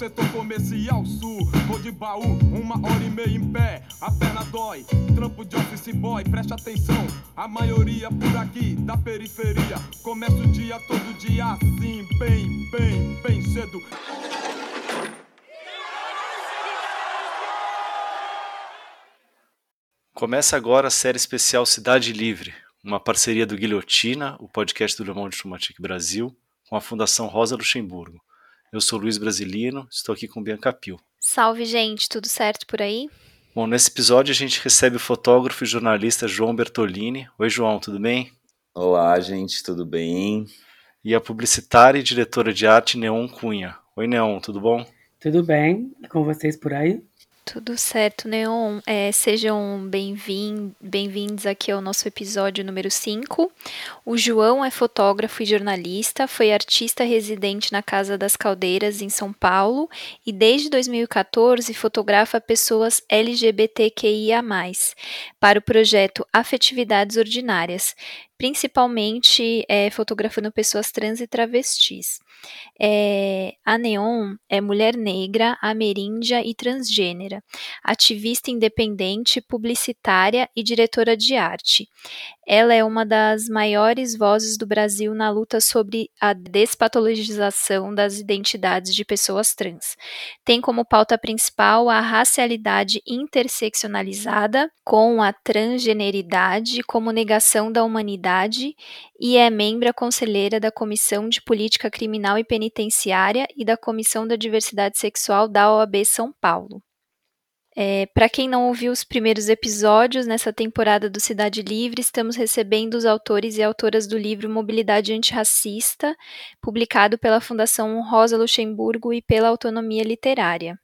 setor comercial sul. Vou de baú, uma hora e meia em pé. A perna dói, trampo de office boy, preste atenção. A maioria por aqui da periferia. Começa o dia todo dia assim, bem, bem, bem cedo. Começa agora a série especial Cidade Livre, uma parceria do Guilhotina, o podcast do Le Monde Brasil, com a Fundação Rosa Luxemburgo. Eu sou Luiz Brasilino, estou aqui com Bianca Pio. Salve, gente, tudo certo por aí? Bom, nesse episódio a gente recebe o fotógrafo e jornalista João Bertolini. Oi, João, tudo bem? Olá, gente, tudo bem? E a publicitária e diretora de arte Neon Cunha. Oi, Neon, tudo bom? Tudo bem? E com vocês por aí? Tudo certo, Neon. É, sejam bem-vindos bem aqui ao nosso episódio número 5. O João é fotógrafo e jornalista, foi artista residente na Casa das Caldeiras, em São Paulo, e desde 2014 fotografa pessoas LGBTQIA, para o projeto Afetividades Ordinárias, principalmente é, fotografando pessoas trans e travestis. É, a Neon é mulher negra, ameríndia e transgênera, ativista independente, publicitária e diretora de arte. Ela é uma das maiores vozes do Brasil na luta sobre a despatologização das identidades de pessoas trans. Tem como pauta principal a racialidade interseccionalizada, com a transgeneridade como negação da humanidade, e é membro conselheira da Comissão de Política Criminal e Penitenciária e da Comissão da Diversidade Sexual da OAB São Paulo. É, Para quem não ouviu os primeiros episódios nessa temporada do Cidade Livre, estamos recebendo os autores e autoras do livro Mobilidade Antirracista, publicado pela Fundação Rosa Luxemburgo e pela Autonomia Literária.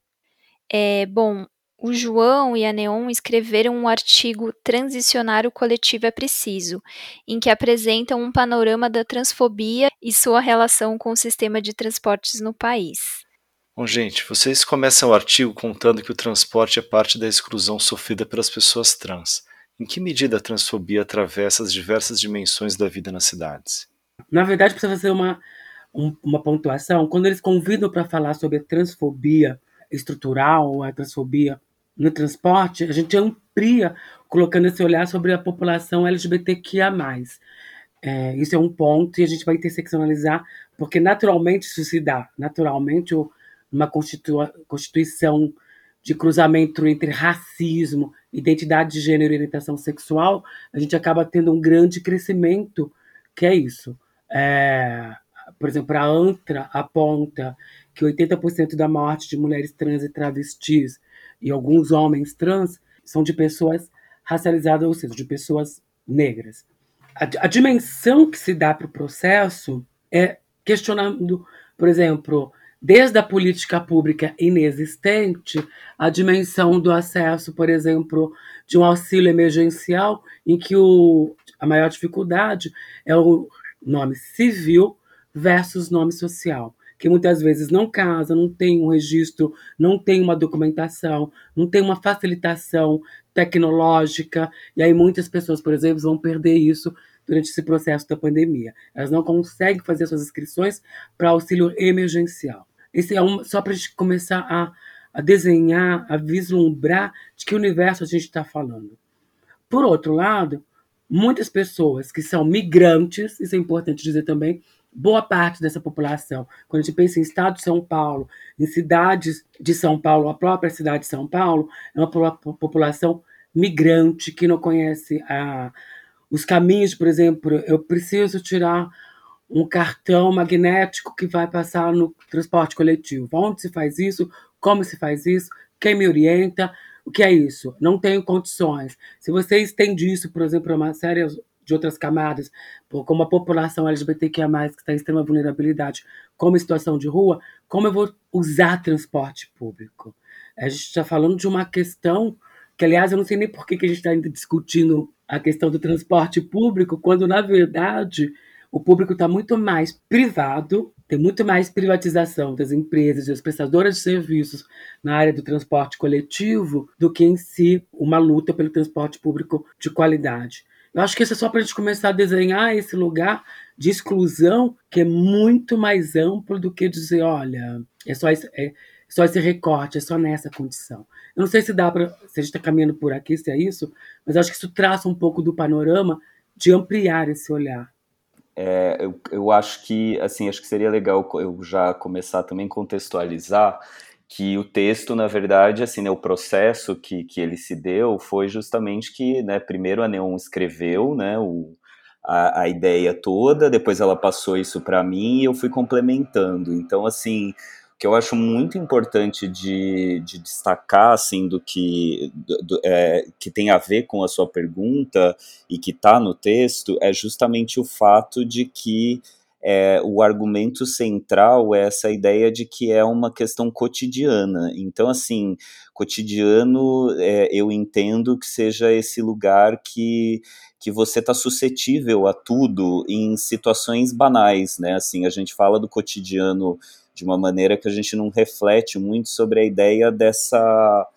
É, bom, o João e a Neon escreveram um artigo Transicionar o coletivo é preciso, em que apresentam um panorama da transfobia e sua relação com o sistema de transportes no país. Bom, gente, vocês começam o artigo contando que o transporte é parte da exclusão sofrida pelas pessoas trans. Em que medida a transfobia atravessa as diversas dimensões da vida nas cidades? Na verdade, precisa fazer uma, um, uma pontuação. Quando eles convidam para falar sobre a transfobia estrutural, a transfobia no transporte, a gente amplia colocando esse olhar sobre a população LGBTQIA+. É, isso é um ponto e a gente vai interseccionalizar, porque naturalmente isso se dá. Naturalmente uma constituição de cruzamento entre racismo, identidade de gênero e orientação sexual, a gente acaba tendo um grande crescimento, que é isso. É, por exemplo, a ANTRA aponta que 80% da morte de mulheres trans e travestis e alguns homens trans são de pessoas racializadas, ou seja, de pessoas negras. A, a dimensão que se dá para o processo é questionando, por exemplo, desde a política pública inexistente, a dimensão do acesso, por exemplo, de um auxílio emergencial, em que o, a maior dificuldade é o nome civil versus nome social, que muitas vezes não casa, não tem um registro, não tem uma documentação, não tem uma facilitação tecnológica, e aí muitas pessoas, por exemplo, vão perder isso durante esse processo da pandemia. Elas não conseguem fazer suas inscrições para auxílio emergencial. Esse é um, só para a gente começar a, a desenhar, a vislumbrar de que universo a gente está falando. Por outro lado, muitas pessoas que são migrantes, isso é importante dizer também, boa parte dessa população, quando a gente pensa em estado de São Paulo, em cidades de São Paulo, a própria cidade de São Paulo, é uma população migrante que não conhece a, os caminhos, por exemplo, eu preciso tirar um cartão magnético que vai passar no transporte coletivo. Onde se faz isso? Como se faz isso? Quem me orienta? O que é isso? Não tenho condições. Se você estende isso, por exemplo, a uma série de outras camadas, como a população LGBTQIA+, que está em extrema vulnerabilidade, como em situação de rua, como eu vou usar transporte público? A gente está falando de uma questão que, aliás, eu não sei nem por que, que a gente está ainda discutindo a questão do transporte público, quando, na verdade, o público está muito mais privado, tem muito mais privatização das empresas das prestadoras de serviços na área do transporte coletivo do que em si uma luta pelo transporte público de qualidade. Eu acho que isso é só para a gente começar a desenhar esse lugar de exclusão que é muito mais amplo do que dizer, olha, é só isso, é, só esse recorte, é só nessa condição. Eu não sei se dá para, se a gente está caminhando por aqui, se é isso, mas acho que isso traça um pouco do panorama de ampliar esse olhar. É, eu, eu acho que, assim, acho que seria legal eu já começar também contextualizar que o texto, na verdade, assim, né, o processo que, que ele se deu foi justamente que, né, primeiro a Neon escreveu, né, o, a, a ideia toda, depois ela passou isso para mim e eu fui complementando. Então, assim, o que eu acho muito importante de, de destacar, assim, do que, do, do, é, que tem a ver com a sua pergunta e que está no texto, é justamente o fato de que é, o argumento central é essa ideia de que é uma questão cotidiana. Então, assim, cotidiano é, eu entendo que seja esse lugar que que você está suscetível a tudo em situações banais, né? Assim, a gente fala do cotidiano de uma maneira que a gente não reflete muito sobre a ideia dessa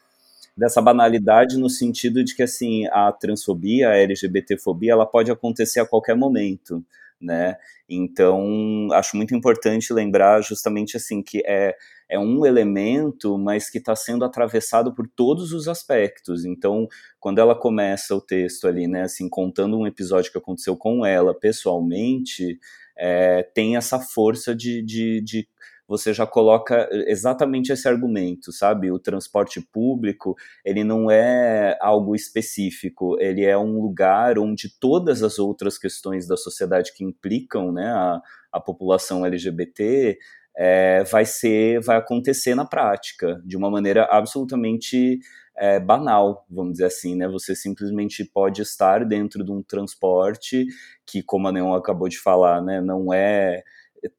dessa banalidade no sentido de que assim a transfobia, a LGBTfobia, ela pode acontecer a qualquer momento, né? Então, acho muito importante lembrar justamente assim que é é um elemento, mas que está sendo atravessado por todos os aspectos. Então, quando ela começa o texto ali, né, assim, contando um episódio que aconteceu com ela pessoalmente, é, tem essa força de, de, de você já coloca exatamente esse argumento, sabe? O transporte público, ele não é algo específico, ele é um lugar onde todas as outras questões da sociedade que implicam, né, a, a população LGBT, é, vai ser, vai acontecer na prática, de uma maneira absolutamente é, banal, vamos dizer assim, né? Você simplesmente pode estar dentro de um transporte que, como a Neon acabou de falar, né, não é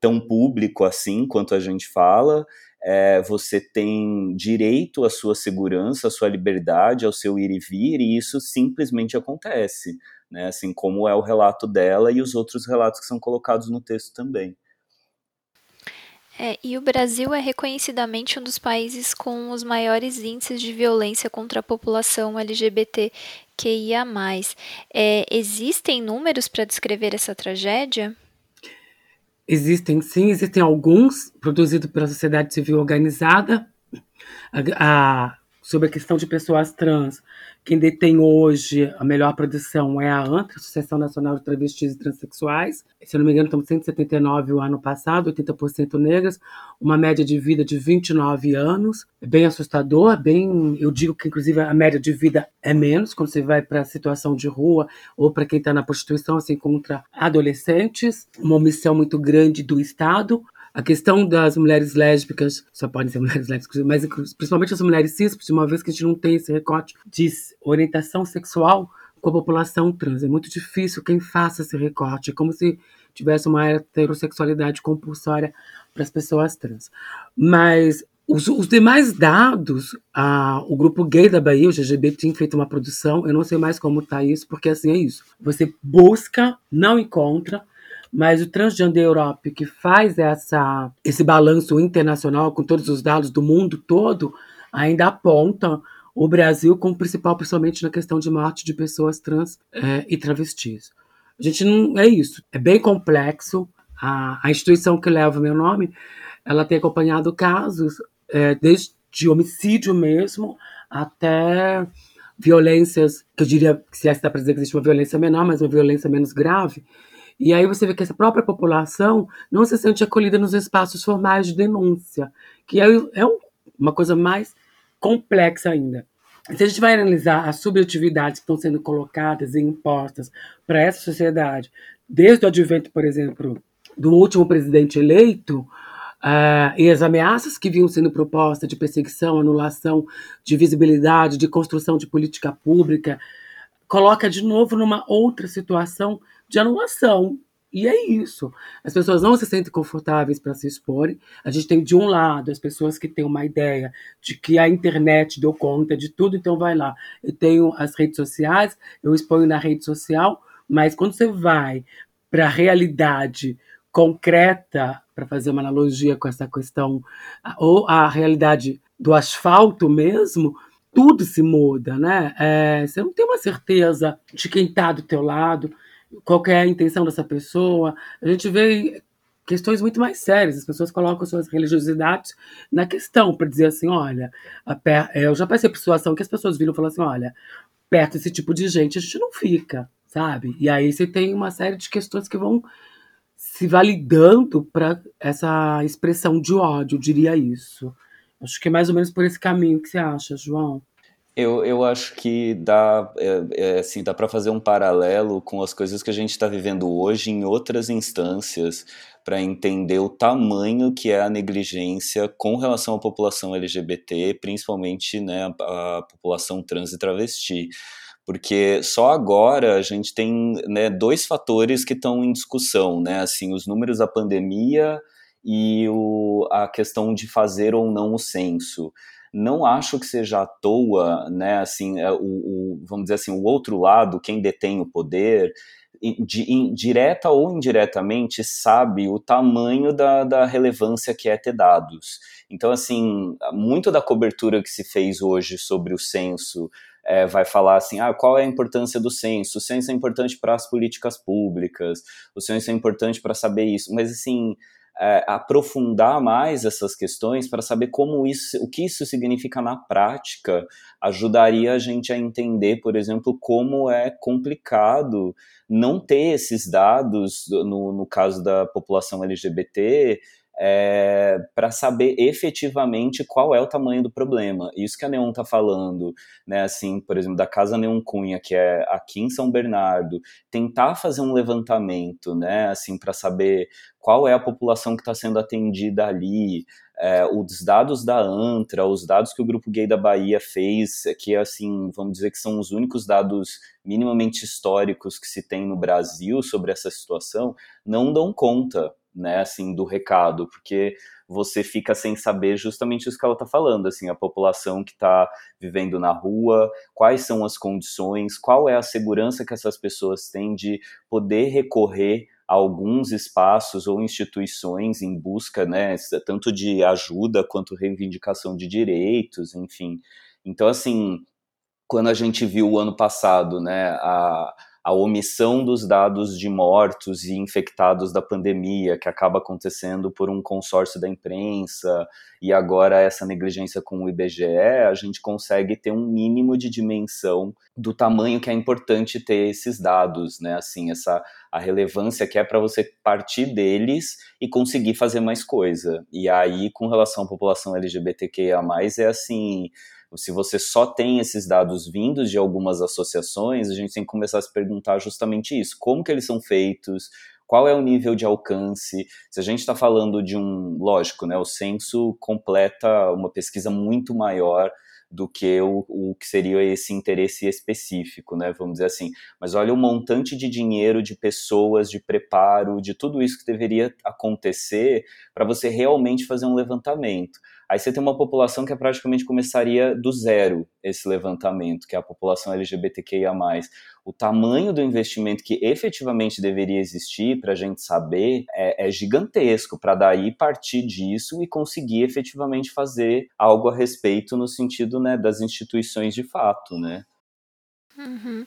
tão público assim quanto a gente fala. É, você tem direito à sua segurança, à sua liberdade, ao seu ir e vir, e isso simplesmente acontece, né? Assim como é o relato dela e os outros relatos que são colocados no texto também. É, e o Brasil é reconhecidamente um dos países com os maiores índices de violência contra a população LGBTQIA+. É, existem números para descrever essa tragédia? Existem sim, existem alguns produzidos pela sociedade civil organizada. A, sobre a questão de pessoas trans, quem detém hoje a melhor produção é a ANTRA, Associação Nacional de Travestis e Transsexuais. Se eu não me engano, estamos 179 o ano passado, 80% negras, uma média de vida de 29 anos. É bem assustador, bem. Eu digo que, inclusive, a média de vida é menos quando você vai para a situação de rua ou para quem está na prostituição, se encontra adolescentes. Uma omissão muito grande do Estado. A questão das mulheres lésbicas, só podem ser mulheres lésbicas, mas principalmente as mulheres cis, uma vez que a gente não tem esse recorte de orientação sexual com a população trans. É muito difícil quem faça esse recorte. É como se tivesse uma heterossexualidade compulsória para as pessoas trans. Mas os, os demais dados, a, o grupo gay da Bahia, o GGB, tinha feito uma produção. Eu não sei mais como está isso, porque assim é isso. Você busca, não encontra, mas o Transgender Europe, que faz essa, esse balanço internacional com todos os dados do mundo todo, ainda aponta o Brasil como principal, principalmente na questão de morte de pessoas trans é, e travestis. A gente não é isso, é bem complexo. A, a instituição que leva o meu nome, ela tem acompanhado casos é, desde homicídio mesmo até violências, que eu diria que se essa dá para dizer que existe uma violência menor, mas uma violência menos grave, e aí você vê que essa própria população não se sente acolhida nos espaços formais de denúncia, que é, é uma coisa mais complexa ainda. Se a gente vai analisar as subjetividades que estão sendo colocadas e impostas para essa sociedade, desde o advento, por exemplo, do último presidente eleito, uh, e as ameaças que vinham sendo propostas de perseguição, anulação, de visibilidade, de construção de política pública, coloca de novo numa outra situação de anulação. E é isso. As pessoas não se sentem confortáveis para se exporem. A gente tem, de um lado, as pessoas que têm uma ideia de que a internet deu conta de tudo, então vai lá. Eu tenho as redes sociais, eu exponho na rede social, mas quando você vai para a realidade concreta, para fazer uma analogia com essa questão, ou a realidade do asfalto mesmo, tudo se muda, né? É, você não tem uma certeza de quem está do teu lado qual é a intenção dessa pessoa. A gente vê questões muito mais sérias. As pessoas colocam suas religiosidades na questão para dizer assim, olha, eu já passei por situação que as pessoas viram e falaram assim, olha, perto desse tipo de gente a gente não fica, sabe? E aí você tem uma série de questões que vão se validando para essa expressão de ódio, eu diria isso. Acho que é mais ou menos por esse caminho que você acha, João. Eu, eu acho que dá, é, é, assim, dá para fazer um paralelo com as coisas que a gente está vivendo hoje em outras instâncias para entender o tamanho que é a negligência com relação à população LGBT, principalmente né, a, a população trans e travesti porque só agora a gente tem né, dois fatores que estão em discussão, né? Assim, os números da pandemia e o, a questão de fazer ou não o censo. Não acho que seja à toa, né? Assim, é, o, o vamos dizer assim, o outro lado, quem detém o poder, de, direta ou indiretamente sabe o tamanho da, da relevância que é ter dados. Então, assim, muito da cobertura que se fez hoje sobre o censo é, vai falar assim, ah, qual é a importância do censo? O censo é importante para as políticas públicas, o censo é importante para saber isso, mas assim, é, aprofundar mais essas questões para saber como isso, o que isso significa na prática, ajudaria a gente a entender, por exemplo, como é complicado não ter esses dados, no, no caso da população LGBT, é, para saber efetivamente qual é o tamanho do problema. Isso que a Neon está falando, né? Assim, por exemplo, da Casa Neon Cunha, que é aqui em São Bernardo, tentar fazer um levantamento, né? Assim, para saber qual é a população que está sendo atendida ali, é, os dados da ANTRA, os dados que o Grupo Gay da Bahia fez, que assim, vamos dizer que são os únicos dados minimamente históricos que se tem no Brasil sobre essa situação, não dão conta, né, assim, do recado, porque você fica sem saber justamente isso que ela está falando, assim, a população que está vivendo na rua, quais são as condições, qual é a segurança que essas pessoas têm de poder recorrer a alguns espaços ou instituições em busca, né, tanto de ajuda quanto reivindicação de direitos, enfim. Então, assim, quando a gente viu o ano passado, né, a a omissão dos dados de mortos e infectados da pandemia, que acaba acontecendo por um consórcio da imprensa, e agora essa negligência com o IBGE, a gente consegue ter um mínimo de dimensão do tamanho que é importante ter esses dados, né? Assim, essa a relevância que é para você partir deles e conseguir fazer mais coisa. E aí, com relação à população LGBTQIA+, é assim, se você só tem esses dados vindos de algumas associações, a gente tem que começar a se perguntar justamente isso: como que eles são feitos, qual é o nível de alcance. Se a gente está falando de um, lógico, né, o censo completa uma pesquisa muito maior do que o, o que seria esse interesse específico, né? Vamos dizer assim. Mas olha o montante de dinheiro, de pessoas, de preparo, de tudo isso que deveria acontecer para você realmente fazer um levantamento. Aí você tem uma população que é praticamente começaria do zero esse levantamento, que é a população LGBTQIA. O tamanho do investimento que efetivamente deveria existir para a gente saber é, é gigantesco, para daí partir disso e conseguir efetivamente fazer algo a respeito no sentido né, das instituições de fato, né? Uhum.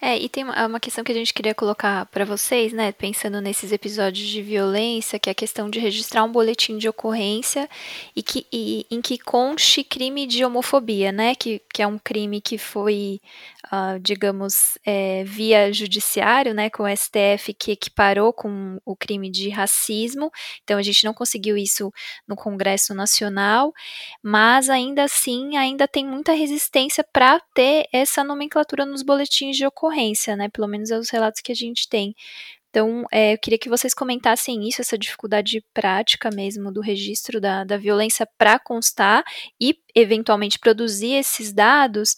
É, e tem uma, uma questão que a gente queria colocar para vocês, né, pensando nesses episódios de violência, que é a questão de registrar um boletim de ocorrência e que e, em que conste crime de homofobia, né, que, que é um crime que foi uh, digamos, é, via judiciário, né, com o STF que equiparou com o crime de racismo. Então a gente não conseguiu isso no Congresso Nacional, mas ainda assim ainda tem muita resistência para ter essa nomenclatura nos boletins de ocorrência, né? Pelo menos é os relatos que a gente tem. Então, é, eu queria que vocês comentassem isso, essa dificuldade prática mesmo do registro da, da violência para constar e, eventualmente, produzir esses dados,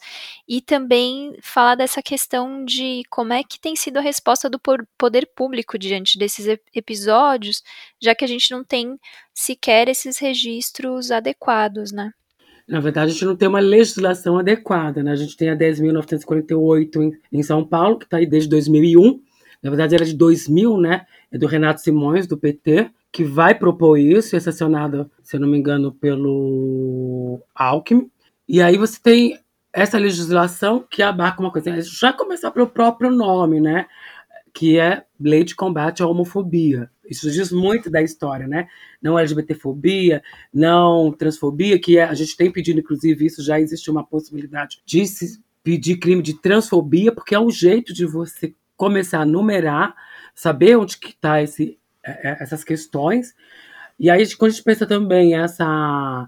e também falar dessa questão de como é que tem sido a resposta do poder público diante desses episódios, já que a gente não tem sequer esses registros adequados, né? Na verdade, a gente não tem uma legislação adequada, né? A gente tem a 10.948 em, em São Paulo, que está aí desde 2001, na verdade era de 2000, né? É do Renato Simões, do PT, que vai propor isso, é sancionado, se eu não me engano, pelo Alckmin. E aí você tem essa legislação que abarca uma coisa, já começar pelo próprio nome, né? Que é Lei de Combate à Homofobia. Isso diz muito da história, né? Não LGBTfobia, não transfobia, que é, a gente tem pedido, inclusive, isso já existe uma possibilidade de se pedir crime de transfobia, porque é um jeito de você começar a numerar, saber onde que está esse, é, é, essas questões. E aí, quando a gente pensa também essa,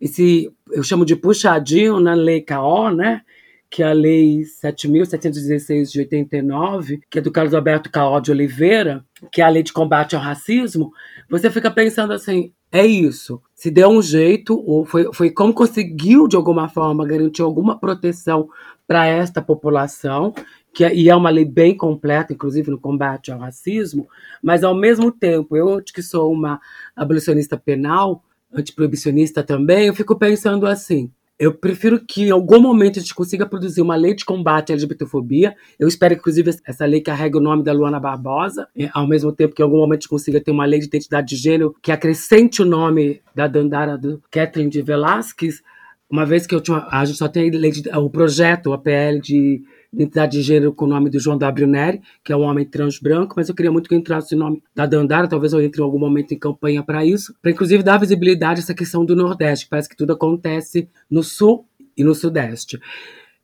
esse, eu chamo de puxadinho na lei KO, né? Que é a Lei 7.716 de 89, que é do Carlos Alberto Caó de Oliveira, que é a Lei de Combate ao Racismo, você fica pensando assim, é isso. Se deu um jeito, ou foi, foi como conseguiu, de alguma forma, garantir alguma proteção para esta população, que é, e é uma lei bem completa, inclusive no combate ao racismo, mas ao mesmo tempo, eu que sou uma abolicionista penal, antiproibicionista também, eu fico pensando assim, eu prefiro que em algum momento a gente consiga produzir uma lei de combate à LGBTfobia. Eu espero que, inclusive, essa lei carregue o nome da Luana Barbosa, ao mesmo tempo que em algum momento a gente consiga ter uma lei de identidade de gênero que acrescente o nome da Dandara do Kathleen de Velasquez, uma vez que tinha, a gente só tem lei de, o projeto, o APL de identidade de gênero com o nome do João W. Neri, que é um homem trans branco, mas eu queria muito que entrasse o nome da Dandara, talvez eu entre em algum momento em campanha para isso, para inclusive dar visibilidade a essa questão do Nordeste, que parece que tudo acontece no Sul e no Sudeste.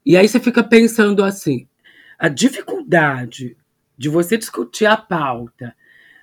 E aí você fica pensando assim, a dificuldade de você discutir a pauta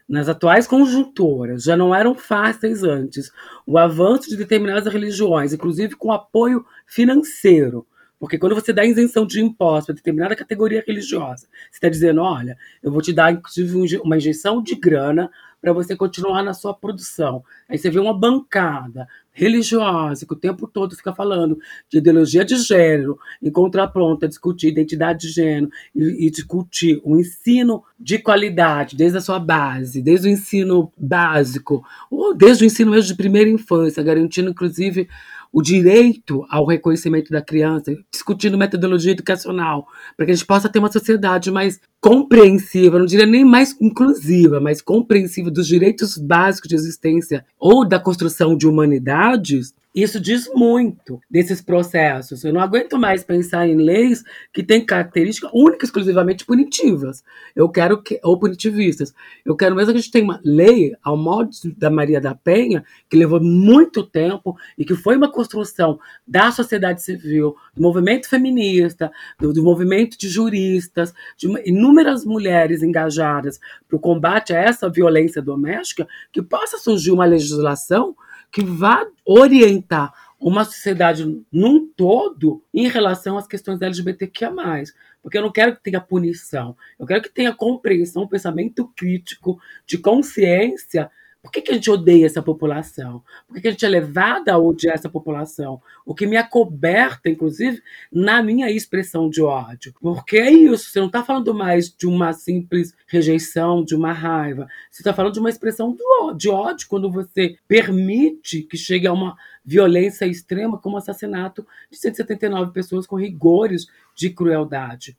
nas atuais conjunturas já não eram fáceis antes. O avanço de determinadas religiões, inclusive com apoio financeiro, porque quando você dá isenção de impostos para determinada categoria religiosa, você está dizendo: olha, eu vou te dar, inclusive, uma injeção de grana para você continuar na sua produção. Aí você vê uma bancada religiosa que o tempo todo fica falando de ideologia de gênero, em contraponto a discutir identidade de gênero e, e discutir o ensino de qualidade desde a sua base, desde o ensino básico, ou desde o ensino mesmo de primeira infância, garantindo inclusive o direito ao reconhecimento da criança, discutindo metodologia educacional, para que a gente possa ter uma sociedade mais compreensiva, não diria nem mais inclusiva, mas compreensiva dos direitos básicos de existência ou da construção de humanidades, isso diz muito desses processos. Eu não aguento mais pensar em leis que têm características únicas, exclusivamente punitivas. Eu quero que ou punitivistas. Eu quero mesmo que a gente tenha uma lei ao modo da Maria da Penha, que levou muito tempo e que foi uma construção da sociedade civil, do movimento feminista, do, do movimento de juristas, de inúmeras mulheres engajadas para o combate a essa violência doméstica, que possa surgir uma legislação que vá orientar uma sociedade num todo em relação às questões LGBTQIA+. Porque eu não quero que tenha punição, eu quero que tenha compreensão, pensamento crítico, de consciência por que, que a gente odeia essa população? Por que, que a gente é levada a odiar essa população? O que me acoberta, inclusive, na minha expressão de ódio. Porque é isso, você não está falando mais de uma simples rejeição, de uma raiva. Você está falando de uma expressão de ódio quando você permite que chegue a uma violência extrema, como o assassinato de 179 pessoas com rigores de crueldade.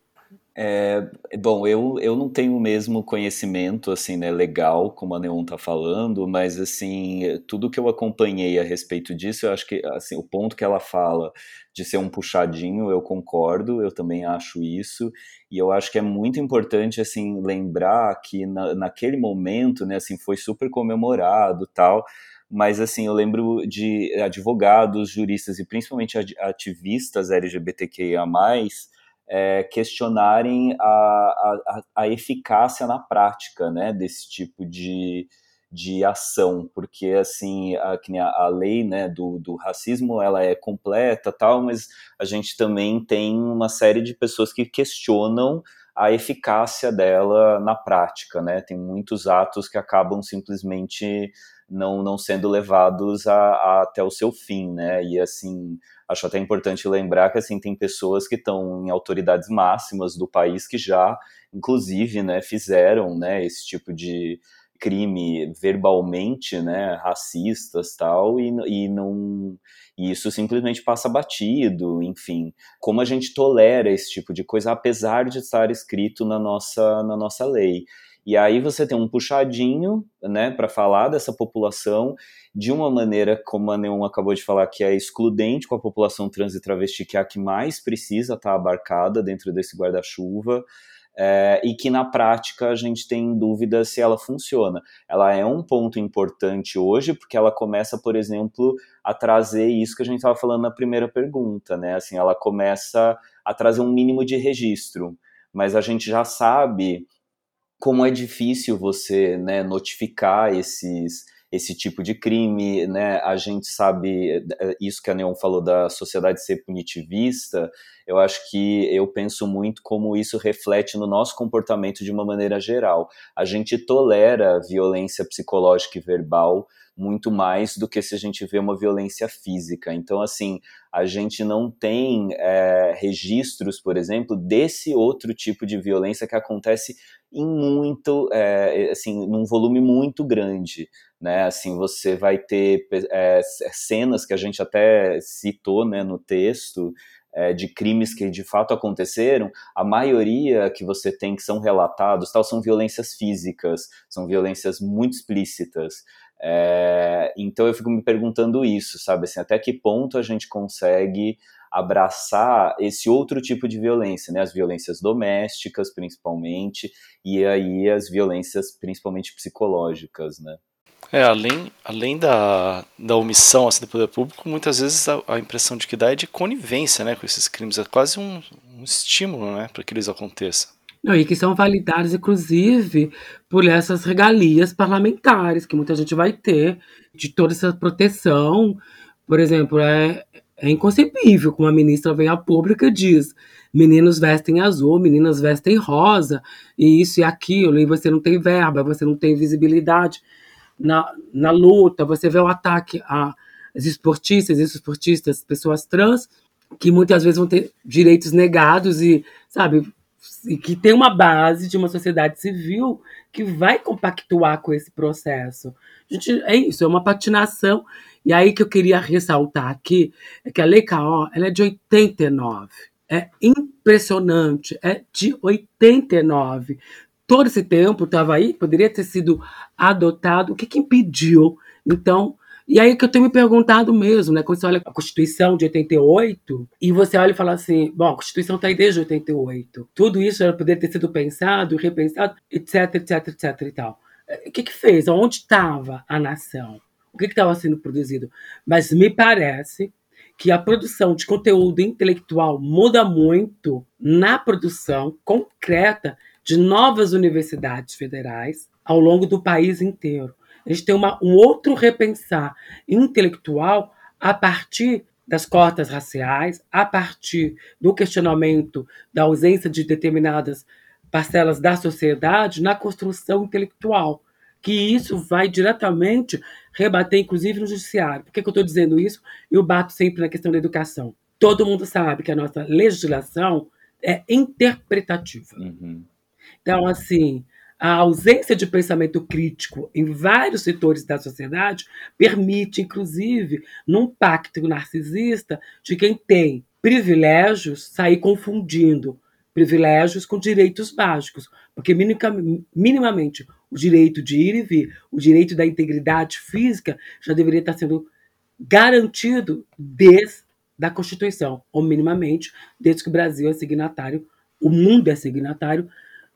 É, bom, eu, eu não tenho o mesmo conhecimento, assim, né, legal, como a Neon tá falando, mas, assim, tudo que eu acompanhei a respeito disso, eu acho que, assim, o ponto que ela fala de ser um puxadinho, eu concordo, eu também acho isso, e eu acho que é muito importante, assim, lembrar que na, naquele momento, né, assim, foi super comemorado tal, mas, assim, eu lembro de advogados, juristas e principalmente ativistas LGBTQIA+, é, questionarem a, a, a, eficácia na prática né, desse tipo de, de ação, porque assim a, a lei né, do, do racismo ela é completa tal, mas a gente também tem uma série de pessoas que questionam a eficácia dela na prática, né? Tem muitos atos que acabam simplesmente não, não sendo levados a, a, até o seu fim, né? E assim, acho até importante lembrar que assim tem pessoas que estão em autoridades máximas do país que já, inclusive, né, fizeram, né, esse tipo de crime verbalmente, né, racistas tal, e, e não e isso simplesmente passa batido, enfim. Como a gente tolera esse tipo de coisa, apesar de estar escrito na nossa, na nossa lei. E aí você tem um puxadinho, né, para falar dessa população de uma maneira, como a Neon acabou de falar, que é excludente com a população trans e travesti, que é a que mais precisa estar tá abarcada dentro desse guarda-chuva. é, e que na prática a gente tem dúvida se ela funciona. Ela é um ponto importante hoje porque ela começa, por exemplo, a trazer isso que a gente estava falando na primeira pergunta, né? Assim, ela começa a trazer um mínimo de registro, mas a gente já sabe como é difícil você né, notificar esses esse tipo de crime, né? A gente sabe é, isso que a Neon falou da sociedade ser punitivista. Eu acho que eu penso muito como isso reflete no nosso comportamento de uma maneira geral. A gente tolera violência psicológica e verbal muito mais do que se a gente vê uma violência física. Então, assim, a gente não tem é, registros, por exemplo, desse outro tipo de violência que acontece em muito, é, assim, num volume muito grande, né? Assim, você vai ter é, cenas que a gente até citou, né, no texto, é, de crimes que de fato aconteceram, a maioria que você tem que são relatados tal são violências físicas, são violências muito explícitas. É, então eu fico me perguntando isso, sabe? Assim, até que ponto a gente consegue abraçar esse outro tipo de violência, né? As violências domésticas, principalmente, e aí as violências principalmente psicológicas, né? É, além, além da, da omissão assim, do poder público, muitas vezes a, a, impressão de que dá é de conivência né, com esses crimes. É quase um, um estímulo né, para que eles aconteçam. Não, e que são validados, inclusive, por essas regalias parlamentares que muita gente vai ter, de toda essa proteção. Por exemplo, é, é inconcebível que uma ministra venha à pública e diz meninos vestem azul, meninas vestem rosa, e isso e aquilo, e você não tem verba, você não tem visibilidade na, na luta, você vê o ataque às esportistas, esportistas, pessoas trans, que muitas vezes vão ter direitos negados e, sabe, e que tem uma base de uma sociedade civil que vai compactuar com esse processo. A gente, é isso, é uma patinação. E aí que eu queria ressaltar aqui é que a Lei KO ela é de 89. É impressionante, é de 89. Todo esse tempo estava aí, poderia ter sido adotado. O que, que impediu? Então, e aí que eu tenho me perguntado mesmo, né? Quando você olha a Constituição de 88 e você olha e fala assim, bom, a Constituição está aí desde 88. Tudo isso já poderia ter sido pensado, repensado, etc, etc, etc e tal. O que que fez? Onde estava a nação? O que estava sendo produzido? Mas me parece que a produção de conteúdo intelectual muda muito na produção concreta de novas universidades federais ao longo do país inteiro. A gente tem uma, um outro repensar intelectual a partir das cotas raciais, a partir do questionamento da ausência de determinadas parcelas da sociedade na construção intelectual, que isso vai diretamente rebater, inclusive, no judiciário. Por que, que eu estou dizendo isso? Eu bato sempre na questão da educação. Todo mundo sabe que a nossa legislação é interpretativa. Uhum. Então, assim, a ausência de pensamento crítico em vários setores da sociedade permite, inclusive, num pacto narcisista de quem tem privilégios, sair confundindo privilégios com direitos básicos, porque minimamente o direito de ir e vir, o direito da integridade física já deveria estar sendo garantido desde a Constituição, ou minimamente desde que o Brasil é signatário, o mundo é signatário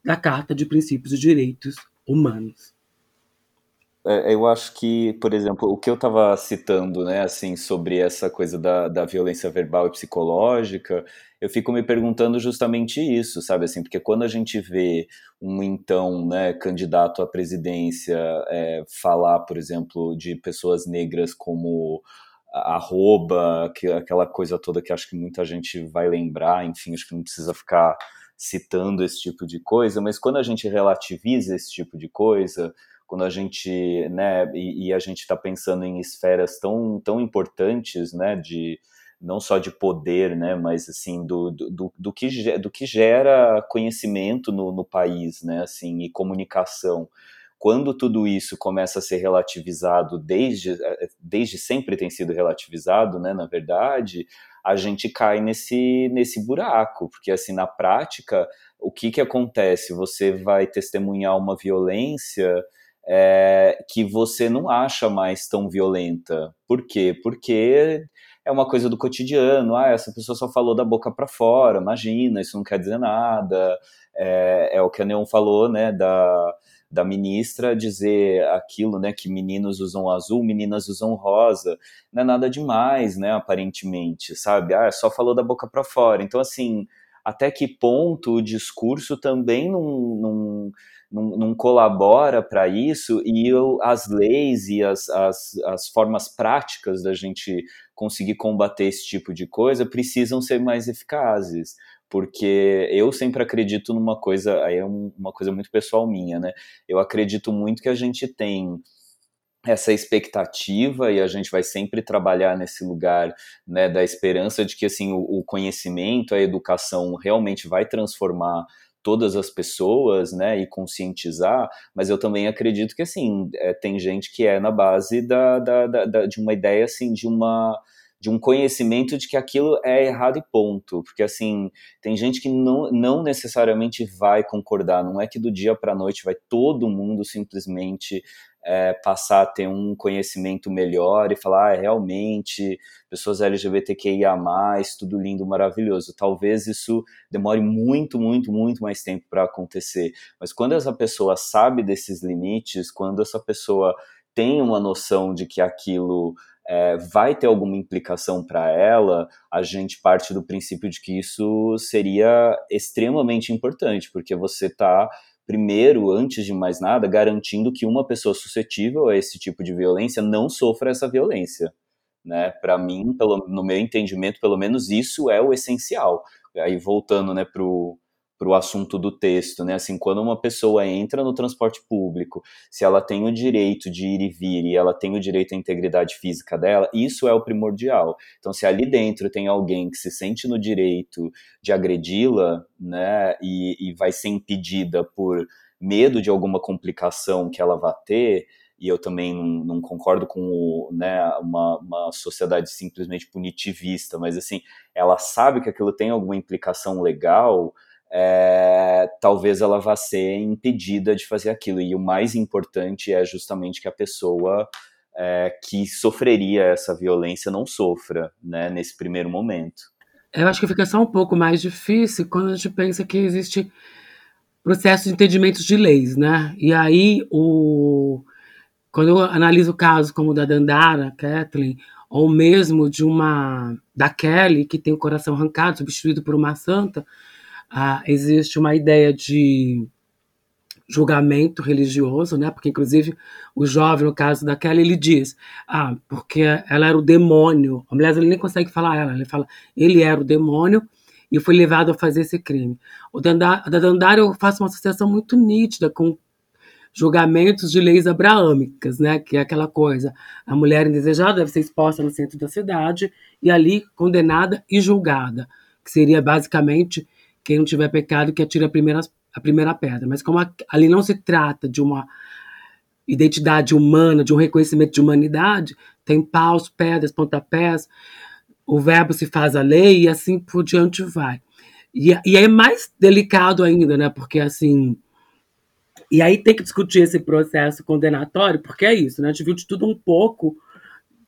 da Carta de Princípios e Direitos Humanos. É, eu acho que, por exemplo, o que eu estava citando, né, assim, sobre essa coisa da, da violência verbal e psicológica, eu fico me perguntando justamente isso, sabe, assim, porque quando a gente vê um então, né, candidato à presidência é, falar, por exemplo, de pessoas negras como arroba, aquela coisa toda que acho que muita gente vai lembrar, enfim, acho que não precisa ficar citando esse tipo de coisa, mas quando a gente relativiza esse tipo de coisa, quando a gente, né, e, e a gente está pensando em esferas tão, tão importantes, né, de não só de poder, né, mas assim do, do, do, que, do que gera conhecimento no, no país, né, assim, e comunicação. Quando tudo isso começa a ser relativizado desde, desde sempre tem sido relativizado, né, na verdade, a gente cai nesse, nesse buraco, porque assim, na prática, o que, que acontece? Você vai testemunhar uma violência é, que você não acha mais tão violenta. Por quê? Porque é uma coisa do cotidiano. Ah, essa pessoa só falou da boca para fora, imagina, isso não quer dizer nada. É, é o que a Neon falou, né, da, da ministra dizer aquilo, né, que meninos usam azul, meninas usam rosa, não é nada demais, né, aparentemente, sabe? Ah, só falou da boca para fora. Então, assim, até que ponto o discurso também não, não, não, não colabora para isso e eu, as leis e as, as, as formas práticas da gente conseguir combater esse tipo de coisa precisam ser mais eficazes porque eu sempre acredito numa coisa, aí é uma coisa muito pessoal minha, né? Eu acredito muito que a gente tem essa expectativa e a gente vai sempre trabalhar nesse lugar né, da esperança de que assim o, o conhecimento, a educação realmente vai transformar todas as pessoas, né, e conscientizar, mas eu também acredito que, assim, é, tem gente que é na base da, da, da, da, de uma ideia, assim, de uma de um conhecimento de que aquilo é errado e ponto. Porque, assim, tem gente que não, não necessariamente vai concordar. Não é que do dia para a noite vai todo mundo simplesmente é, passar a ter um conhecimento melhor e falar, ah, realmente, pessoas LGBTQIA, tudo lindo, maravilhoso. Talvez isso demore muito, muito, muito mais tempo para acontecer. Mas quando essa pessoa sabe desses limites, quando essa pessoa tem uma noção de que aquilo é, vai ter alguma implicação para ela, a gente parte do princípio de que isso seria extremamente importante, porque você está, primeiro, antes de mais nada, garantindo que uma pessoa suscetível a esse tipo de violência não sofra essa violência. Né? Para mim, pelo, no meu entendimento, pelo menos isso é o essencial. Aí voltando né, para o para o assunto do texto, né? Assim, quando uma pessoa entra no transporte público, se ela tem o direito de ir e vir e ela tem o direito à integridade física dela, isso é o primordial. Então, se ali dentro tem alguém que se sente no direito de agredi-la, né, e, e vai ser impedida por medo de alguma complicação que ela vá ter, e eu também não, não concordo com o, né, uma, uma sociedade simplesmente punitivista, mas assim, ela sabe que aquilo tem alguma implicação legal, é, talvez ela vá ser impedida de fazer aquilo. E o mais importante é justamente que a pessoa é, que sofreria essa violência não sofra, né, nesse primeiro momento. Eu acho que fica só um pouco mais difícil quando a gente pensa que existe processo de entendimento de leis, né? E aí, o... quando eu analiso o caso como o da Dandara, Kathleen, ou mesmo de uma da Kelly, que tem o coração arrancado, substituído por uma santa, ah, existe uma ideia de julgamento religioso, né? Porque inclusive o jovem, no caso da Kelly, ele diz, ah, porque ela era o demônio. Aliás, ele nem consegue falar ela, ele fala, ele era o demônio e foi levado a fazer esse crime. O da Dandara eu faço uma associação muito nítida com julgamentos de leis abraâmicas, né? Que é aquela coisa, a mulher indesejada deve ser exposta no centro da cidade e ali condenada e julgada, que seria basicamente quem não tiver pecado que atire a primeira, a primeira pedra. Mas como a, ali não se trata de uma identidade humana, de um reconhecimento de humanidade, tem paus, pedras, pontapés, o verbo se faz a lei e assim por diante vai. E, e é mais delicado ainda, né? Porque assim. E aí tem que discutir esse processo condenatório, porque é isso, né? A gente viu de tudo um pouco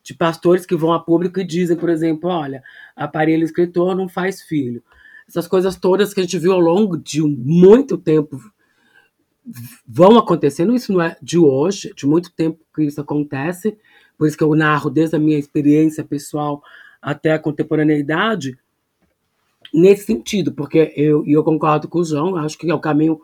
de pastores que vão a público e dizem, por exemplo, olha, aparelho escritor não faz filho essas coisas todas que a gente viu ao longo de muito tempo vão acontecendo. Isso não é de hoje, de muito tempo que isso acontece. Por isso que eu narro desde a minha experiência pessoal até a contemporaneidade nesse sentido, porque eu, eu concordo com o João, acho que é o caminho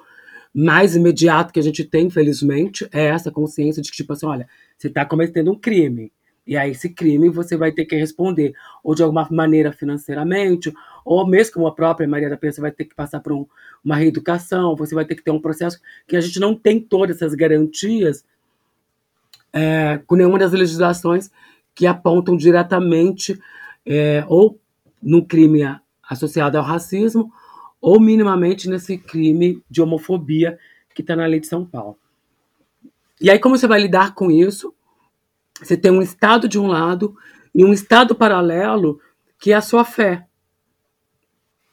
mais imediato que a gente tem, infelizmente, é essa consciência de que, tipo assim, olha, você está cometendo um crime. E aí, esse crime você vai ter que responder, ou de alguma maneira financeiramente, ou mesmo como a própria Maria da Penha, você vai ter que passar por um, uma reeducação, você vai ter que ter um processo que a gente não tem todas essas garantias é, com nenhuma das legislações que apontam diretamente é, ou no crime associado ao racismo, ou minimamente nesse crime de homofobia que está na lei de São Paulo. E aí, como você vai lidar com isso? Você tem um estado de um lado e um estado paralelo que é a sua fé.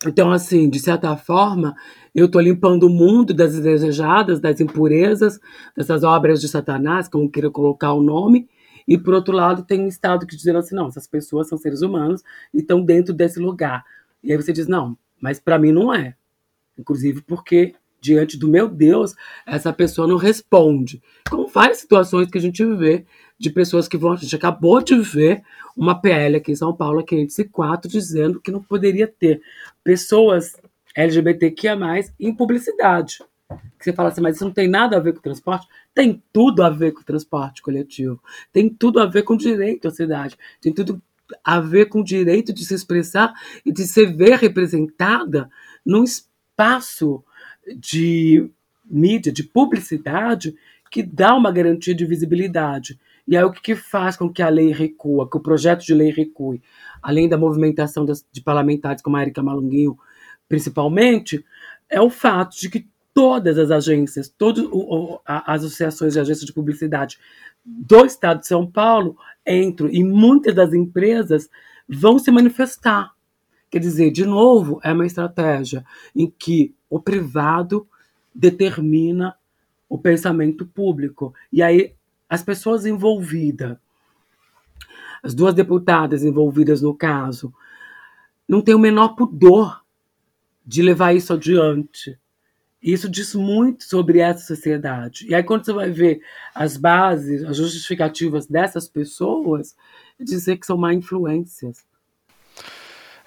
Então, assim, de certa forma, eu estou limpando o mundo das desejadas, das impurezas, dessas obras de Satanás, como queira colocar o nome, E por outro lado, tem um Estado que dizendo assim, não, essas pessoas são seres humanos e estão dentro desse lugar. E aí você diz, não, mas para mim não é. Inclusive porque diante do meu Deus, essa pessoa não responde. Como várias situações que a gente vê de pessoas que vão. A gente acabou de ver uma PL aqui em São Paulo, 504, dizendo que não poderia ter pessoas LGBTQIA em publicidade. Que você fala assim, mas isso não tem nada a ver com transporte? Tem tudo a ver com transporte coletivo. Tem tudo a ver com direito à cidade. Tem tudo a ver com o direito de se expressar e de se ver representada num espaço de mídia, de publicidade, que dá uma garantia de visibilidade. E aí o que, que, faz com que a lei recua, que o projeto de lei recue, além da movimentação das, de parlamentares como a Erika Malunguinho, principalmente, é o fato de que todas as agências, todas as associações de agências de publicidade do Estado de São Paulo entram e muitas das empresas vão se manifestar. Quer dizer, de novo, é uma estratégia em que o privado determina o pensamento público. E aí as pessoas envolvidas, as duas deputadas envolvidas no caso, não têm o menor pudor de levar isso adiante. Isso diz muito sobre essa sociedade. E aí, quando você vai ver as bases, as justificativas dessas pessoas, dizer que são má influências.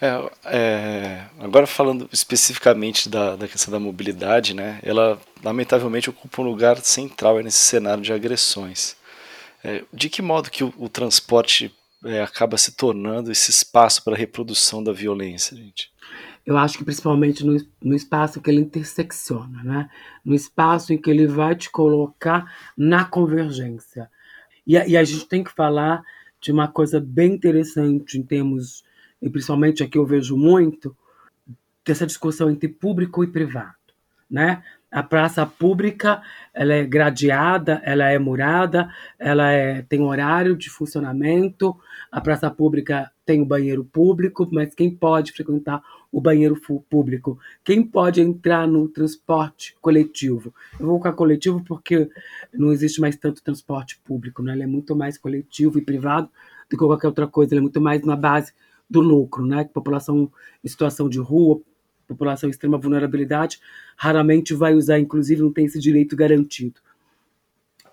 É, é, agora falando especificamente da, da questão da mobilidade, né, ela lamentavelmente ocupa um lugar central nesse cenário de agressões. É, de que modo que o, o transporte é, acaba se tornando esse espaço para a reprodução da violência, gente? Eu acho que principalmente no, no espaço que ele intersecciona, né? no espaço em que ele vai te colocar na convergência. E, e a gente tem que falar de uma coisa bem interessante em termos e principalmente aqui eu vejo muito, dessa discussão entre público e privado. Né? A praça pública ela é gradeada, ela é murada, ela é, tem horário de funcionamento. A praça pública tem o banheiro público, mas quem pode frequentar o banheiro público? Quem pode entrar no transporte coletivo? Eu vou colocar coletivo porque não existe mais tanto transporte público, né? ele é muito mais coletivo e privado do que qualquer outra coisa, ele é muito mais na base do lucro, né? População em situação de rua, população em extrema vulnerabilidade, raramente vai usar, inclusive não tem esse direito garantido.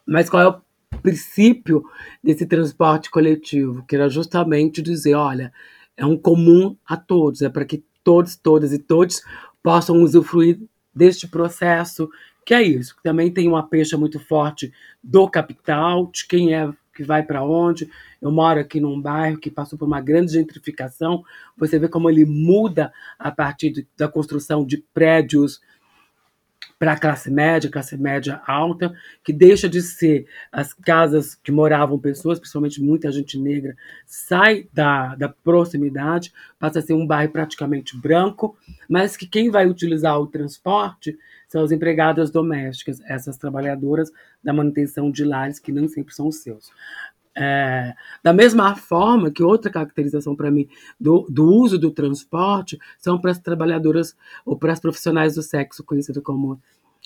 Mas qual é o princípio desse transporte coletivo? Que era justamente dizer, olha, é um comum a todos, é para que todos, todas e todos possam usufruir deste processo, que é isso. Também tem uma pecha muito forte do capital, de quem é que vai para onde. Eu moro aqui num bairro que passou por uma grande gentrificação. Você vê como ele muda a partir de, da construção de prédios para a classe média, classe média alta, que deixa de ser as casas que moravam pessoas, principalmente muita gente negra, sai da, da proximidade, passa a ser um bairro praticamente branco, mas que quem vai utilizar o transporte são as empregadas domésticas, essas trabalhadoras da manutenção de lares que nem sempre são seus. É, da mesma forma que outra caracterização para mim do, do, uso do transporte são para as trabalhadoras ou para as profissionais do sexo, conhecido como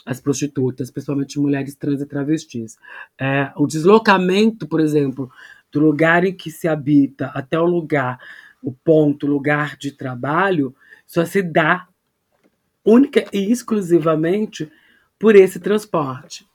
as prostitutas, principalmente mulheres trans e travestis. É, o deslocamento, por exemplo, do lugar em que se habita até o lugar, o ponto, lugar de trabalho, só se dá única e exclusivamente por esse transporte.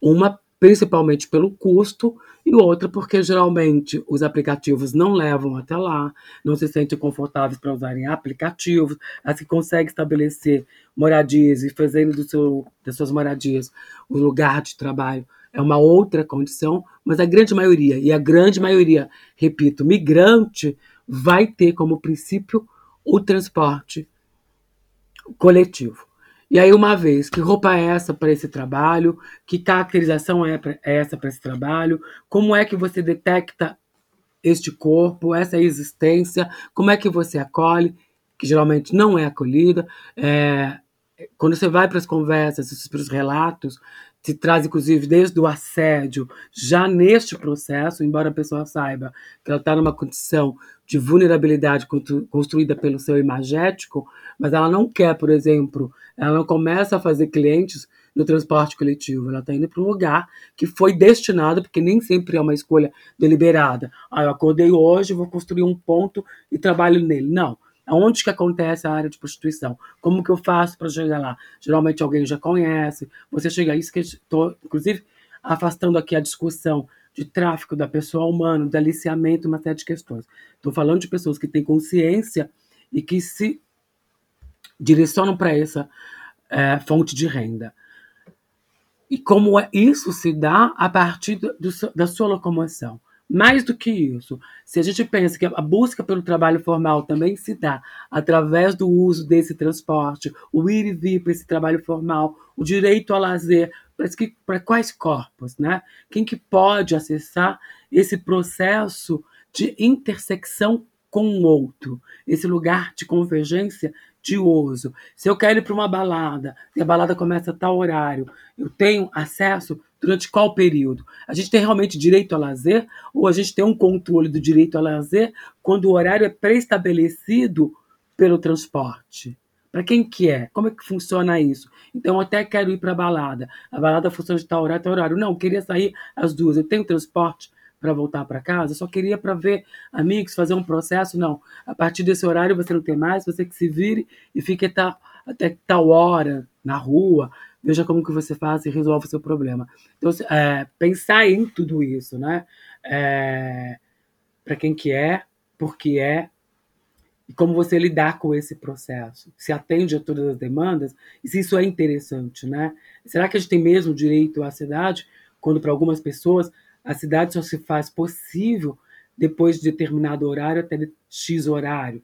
Uma principalmente pelo custo e outra porque geralmente os aplicativos não levam até lá, não se sentem confortáveis para usarem aplicativos, as que conseguem estabelecer moradias e fazendo do seu, das suas moradias o lugar de trabalho é uma outra condição, mas a grande maioria, e a grande maioria, repito, migrante, vai ter como princípio o transporte coletivo. E aí, uma vez, que roupa é essa para esse trabalho? Que caracterização é, é essa para esse trabalho? Como é que você detecta este corpo, essa existência? Como é que você acolhe? Que geralmente não é acolhida. É, quando você vai para as conversas, para os relatos, se traz inclusive desde o assédio, já neste processo, embora a pessoa saiba que ela está numa condição de vulnerabilidade construída pelo seu imagético, mas ela não quer, por exemplo, ela não começa a fazer clientes no transporte coletivo, ela está indo para um lugar que foi destinado, porque nem sempre é uma escolha deliberada. Ah, eu acordei hoje, vou construir um ponto e trabalho nele. Não. Onde que acontece a área de prostituição? Como que eu faço para chegar lá? Geralmente alguém já conhece. Você chega isso que estou, inclusive, afastando aqui a discussão de tráfico da pessoa humana, de aliciamento, uma série de questões. Estou falando de pessoas que têm consciência e que se direcionam para essa é, fonte de renda. E como é, isso se dá a partir do, da sua locomoção. Mais do que isso, se a gente pensa que a busca pelo trabalho formal também se dá através do uso desse transporte, o ir e vir para esse trabalho formal, o direito ao lazer, para quais corpos, né? Quem que pode acessar esse processo de intersecção com o outro, esse lugar de convergência de uso. Se eu quero ir para uma balada e a balada começa a tal horário, eu tenho acesso durante qual período? A gente tem realmente direito ao lazer ou a gente tem um controle do direito ao lazer quando o horário é pré-estabelecido pelo transporte? Para quem que é? Como é que funciona isso? Então, eu até quero ir para a balada. A balada funciona de tal horário, tal horário. Não, eu queria sair às duas. Eu tenho transporte para voltar para casa, só queria para ver amigos, fazer um processo. Não, a partir desse horário você não tem mais, você que se vire e fique até, até tal hora na rua, veja como que você faz e resolve o seu problema. Então, é, pensar em tudo isso, né? É, para quem que é, por que é, e como você lidar com esse processo. Se atende a todas as demandas, e se isso é interessante, né? Será que a gente tem mesmo direito à cidade, quando para algumas pessoas a cidade só se faz possível depois de determinado horário até X horário.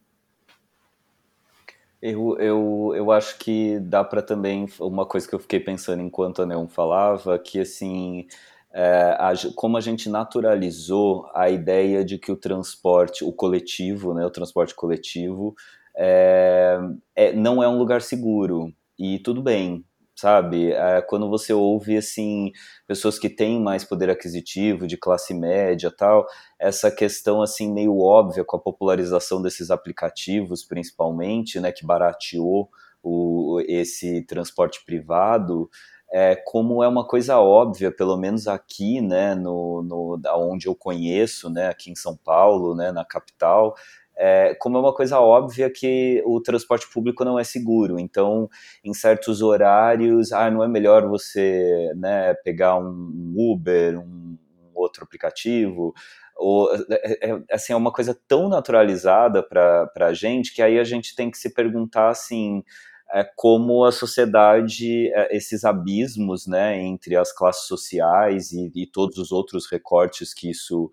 Eu, eu, eu acho que dá para também, uma coisa que eu fiquei pensando enquanto a Neon falava, que assim, é, a, como a gente naturalizou a ideia de que o transporte, o coletivo, né, o transporte coletivo, é, é, não é um lugar seguro. E tudo bem, sabe? É, quando você ouve, assim, pessoas que têm mais poder aquisitivo, de classe média tal, essa questão, assim, meio óbvia com a popularização desses aplicativos, principalmente, né, que barateou o, esse transporte privado, é, como é uma coisa óbvia, pelo menos aqui, né, no, no, onde eu conheço, né, aqui em São Paulo, né, na capital, é, como é uma coisa óbvia que o transporte público não é seguro. Então, em certos horários, ah, não é melhor você né, pegar um Uber, um, outro aplicativo, ou, é, é, assim, é uma coisa tão naturalizada para a gente que aí a gente tem que se perguntar assim. É, como a sociedade, é, esses abismos né, entre as classes sociais e, e todos os outros recortes que isso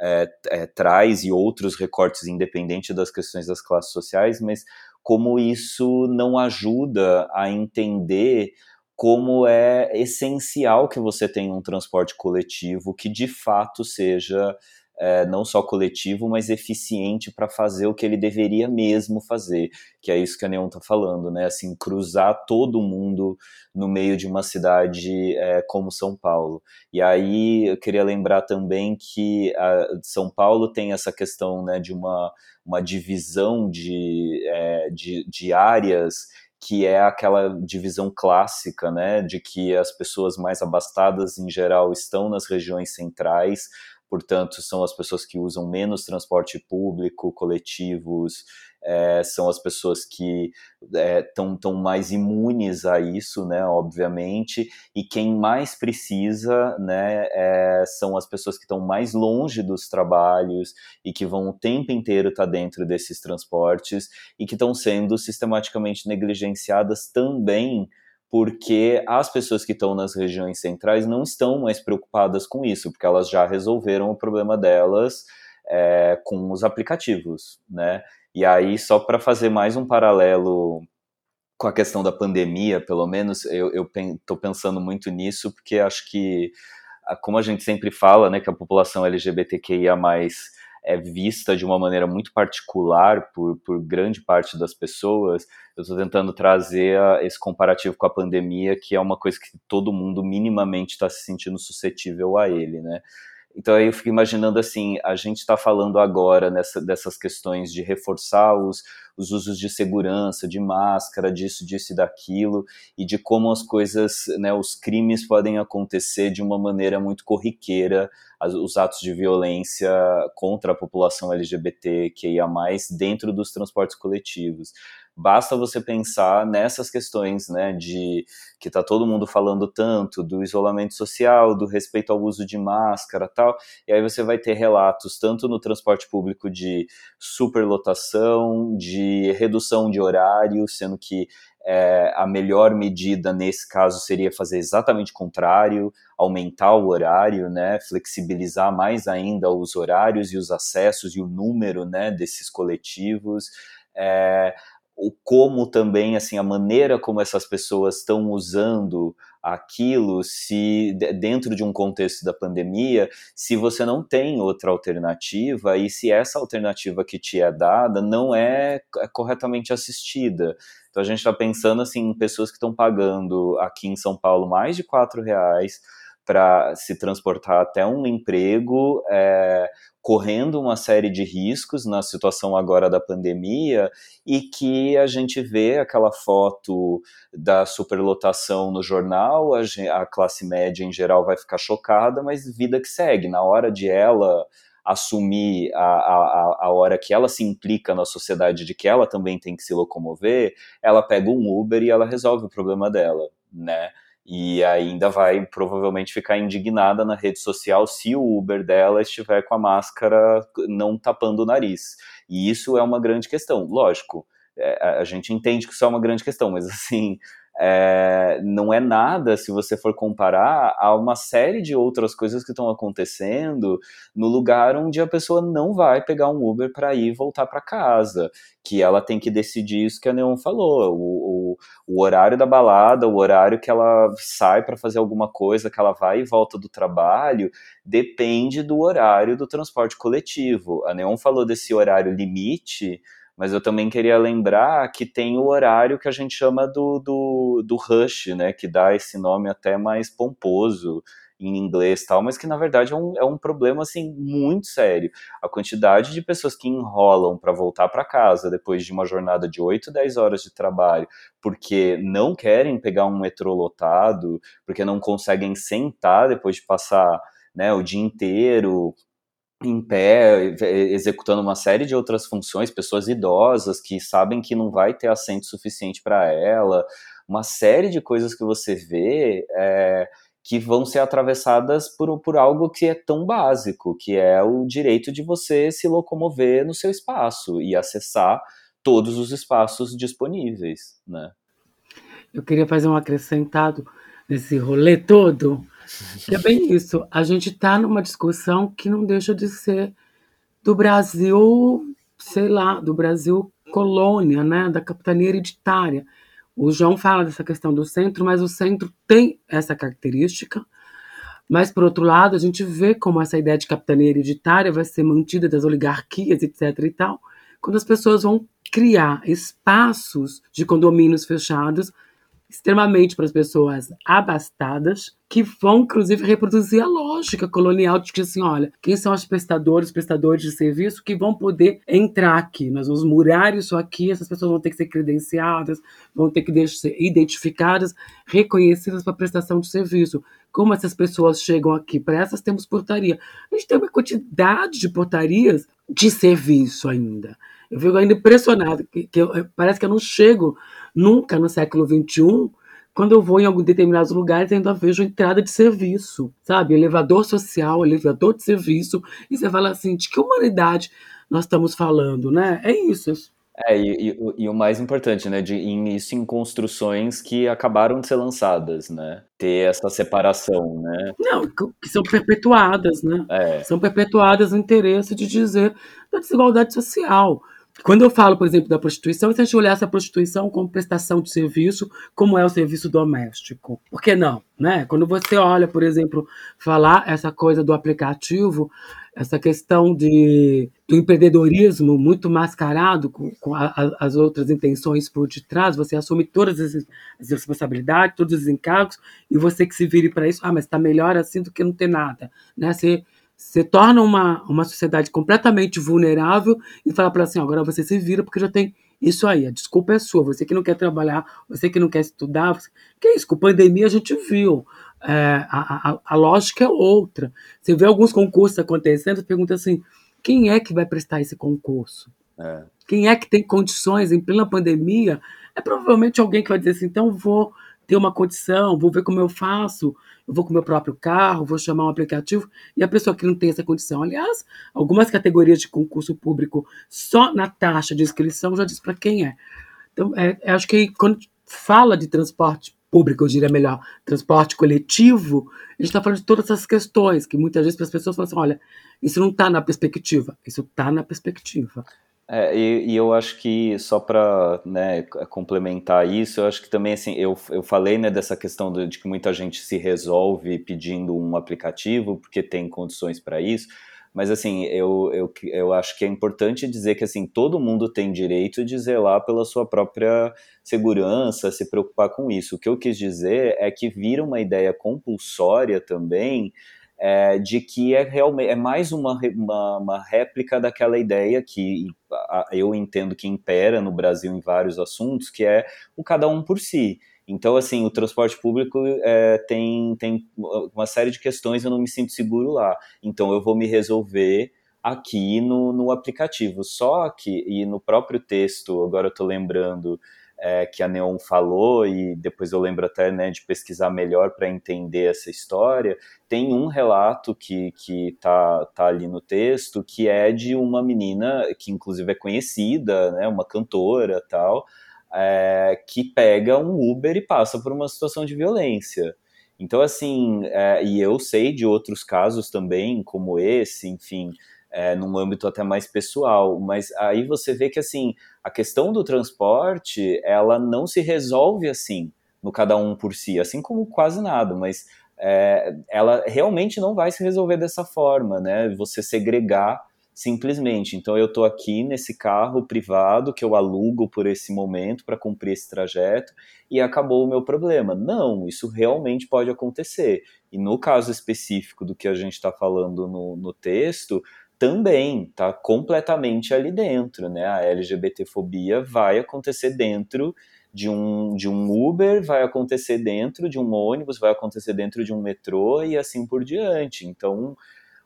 é, é, traz e outros recortes independente das questões das classes sociais, mas como isso não ajuda a entender como é essencial que você tenha um transporte coletivo que de fato seja é, não só coletivo, mas eficiente para fazer o que ele deveria mesmo fazer, que é isso que a Neon está falando, né? Assim, cruzar todo mundo no meio de uma cidade é, como São Paulo. E aí eu queria lembrar também que São Paulo tem essa questão né, de uma, uma divisão de, é, de, de áreas que é aquela divisão clássica, né, de que as pessoas mais abastadas em geral estão nas regiões centrais, portanto, são as pessoas que usam menos transporte público, coletivos, é, são as pessoas que estão é, tão mais imunes a isso, né, obviamente, e quem mais precisa, né, é, são as pessoas que estão mais longe dos trabalhos e que vão o tempo inteiro estar tá dentro desses transportes e que estão sendo sistematicamente negligenciadas também porque as pessoas que estão nas regiões centrais não estão mais preocupadas com isso, porque elas já resolveram o problema delas é, com os aplicativos, né? E aí, só para fazer mais um paralelo com a questão da pandemia, pelo menos, eu estou pensando muito nisso, porque acho que, como a gente sempre fala, né, que a população LGBTQIA+, é vista de uma maneira muito particular por, por grande parte das pessoas, eu estou tentando trazer a, esse comparativo com a pandemia, que é uma coisa que todo mundo minimamente está se sentindo suscetível a ele, né? Então aí eu fico imaginando assim, a gente está falando agora nessa, dessas questões de reforçar os, os usos de segurança, de máscara, disso, disso e daquilo, e de como as coisas, né, os crimes podem acontecer de uma maneira muito corriqueira, os atos de violência contra a população LGBT que ia mais dentro dos transportes coletivos. Basta você pensar nessas questões, né, de que tá todo mundo falando tanto do isolamento social, do respeito ao uso de máscara, tal. E aí você vai ter relatos tanto no transporte público de superlotação, de redução de horário, sendo que é, a melhor medida nesse caso seria fazer exatamente o contrário, aumentar o horário, né, flexibilizar mais ainda os horários e os acessos e o número, né, desses coletivos. É, o como também assim a maneira como essas pessoas estão usando aquilo se dentro de um contexto da pandemia se você não tem outra alternativa e se essa alternativa que te é dada não é, é corretamente assistida. Então a gente está pensando assim em pessoas que estão pagando aqui em São Paulo mais de quatro reais para se transportar até um emprego, é, correndo uma série de riscos na situação agora da pandemia e que a gente vê aquela foto da superlotação no jornal, a, a classe média em geral vai ficar chocada, mas vida que segue. Na hora de ela assumir a, a, a hora que ela se implica na sociedade de que ela também tem que se locomover, ela pega um Uber e ela resolve o problema dela, né? E ainda vai provavelmente ficar indignada na rede social se o Uber dela estiver com a máscara não tapando o nariz. E isso é uma grande questão. Lógico, é, a gente entende que isso é uma grande questão, mas assim, é, não é nada se você for comparar a uma série de outras coisas que estão acontecendo no lugar onde a pessoa não vai pegar um Uber para ir voltar para casa, que ela tem que decidir isso que a Neon falou, o, o, o horário da balada, o horário que ela sai para fazer alguma coisa, que ela vai e volta do trabalho, depende do horário do transporte coletivo. A Neon falou desse horário limite, mas eu também queria lembrar que tem o horário que a gente chama do, do, do rush, né, que dá esse nome até mais pomposo em inglês tal, mas que na verdade é um, é um problema assim muito sério. A quantidade de pessoas que enrolam para voltar para casa depois de uma jornada de 8, 10 horas de trabalho, porque não querem pegar um metrô lotado, porque não conseguem sentar depois de passar né, o dia inteiro em pé, executando uma série de outras funções, pessoas idosas que sabem que não vai ter assento suficiente para ela, uma série de coisas que você vê é, que vão ser atravessadas por, por algo que é tão básico, que é o direito de você se locomover no seu espaço e acessar todos os espaços disponíveis, né? Eu queria fazer um acrescentado nesse rolê todo, que é bem isso. A gente está numa discussão que não deixa de ser do Brasil, sei lá, do Brasil colônia, né, da capitania hereditária. O João fala dessa questão do centro, mas o centro tem essa característica. Mas, por outro lado, a gente vê como essa ideia de capitania hereditária vai ser mantida das oligarquias, etc. e tal, quando as pessoas vão criar espaços de condomínios fechados extremamente para as pessoas abastadas, que vão, inclusive, reproduzir a lógica colonial de que, assim, olha, quem são os prestadores, prestadores de serviço que vão poder entrar aqui? Nós vamos murar isso aqui, essas pessoas vão ter que ser credenciadas, vão ter que ser identificadas, reconhecidas para prestação de serviço. Como essas pessoas chegam aqui? Para essas temos portaria. A gente tem uma quantidade de portarias de serviço ainda. Eu fico ainda impressionado, que, que eu, parece que eu não chego nunca no século XXI quando eu vou em alguns determinados lugares, ainda vejo entrada de serviço, sabe? Elevador social, elevador de serviço, e você fala assim, de que humanidade nós estamos falando, né? É isso. É, e, e, e o mais importante, né, de em, isso em construções que acabaram de ser lançadas, né? Ter essa separação, né? Não, que são perpetuadas, né? É. São perpetuadas no interesse de dizer da desigualdade social. Quando eu falo, por exemplo, da prostituição, se a gente essa prostituição como prestação de serviço, como é o serviço doméstico. Por que não? Né? Quando você olha, por exemplo, falar essa coisa do aplicativo, essa questão de, do empreendedorismo muito mascarado com, com a, a, as outras intenções por detrás, você assume todas as, as responsabilidades, todos os encargos, e você que se vire para isso, ah, mas está melhor assim do que não ter nada. Né? Você Você torna uma, uma sociedade completamente vulnerável e fala para ela assim: agora você se vira porque já tem isso aí. A desculpa é sua. Você que não quer trabalhar, você que não quer estudar. Você... Que é isso? Com a pandemia a gente viu. É, a, a, a, lógica é outra. Você vê alguns concursos acontecendo, você pergunta assim: quem é que vai prestar esse concurso? É. Quem é que tem condições em plena pandemia? É provavelmente alguém que vai dizer assim: então vou ter uma condição, vou ver como eu faço, eu vou com o meu próprio carro, vou chamar um aplicativo, e a pessoa que não tem essa condição. Aliás, algumas categorias de concurso público, só na taxa de inscrição, já diz para quem é. Então, é, acho que quando fala de transporte público, eu diria melhor, transporte coletivo, a gente está falando de todas essas questões, que muitas vezes as pessoas falam assim, olha, isso não está na perspectiva, isso está na perspectiva. É, e, e, eu acho que só para né, complementar isso, eu acho que também assim, eu, eu falei né, dessa questão de, de que muita gente se resolve pedindo um aplicativo porque tem condições para isso, mas assim, eu, eu, eu acho que é importante dizer que assim, todo mundo tem direito de zelar pela sua própria segurança, se preocupar com isso. O que eu quis dizer é que vira uma ideia compulsória também é, de que é realmente é mais uma, uma, uma, réplica daquela ideia que eu entendo que impera no Brasil em vários assuntos, que é o cada um por si. Então, assim, o transporte público é, tem, tem uma série de questões, eu não me sinto seguro lá. Então, eu vou me resolver aqui no, no aplicativo. Só que, e no próprio texto, agora eu estou lembrando é, que a Neon falou, e depois eu lembro até né, de pesquisar melhor para entender essa história, tem um relato que, que tá, tá ali no texto, que é de uma menina que inclusive é conhecida, né, uma cantora tal, é, que pega um Uber e passa por uma situação de violência. Então, assim, é, e eu sei de outros casos também, como esse, enfim, é, num âmbito até mais pessoal, mas aí você vê que assim a questão do transporte ela não se resolve assim no cada um por si, assim como quase nada, mas é, ela realmente não vai se resolver dessa forma, né? Você segregar simplesmente. Então eu estou aqui nesse carro privado que eu alugo por esse momento para cumprir esse trajeto e acabou o meu problema. Não, isso realmente pode acontecer. E no caso específico do que a gente está falando no, no texto, também está completamente ali dentro, né? A LGBTfobia vai acontecer dentro de um, de um Uber, vai acontecer dentro de um ônibus, vai acontecer dentro de um metrô e assim por diante. Então,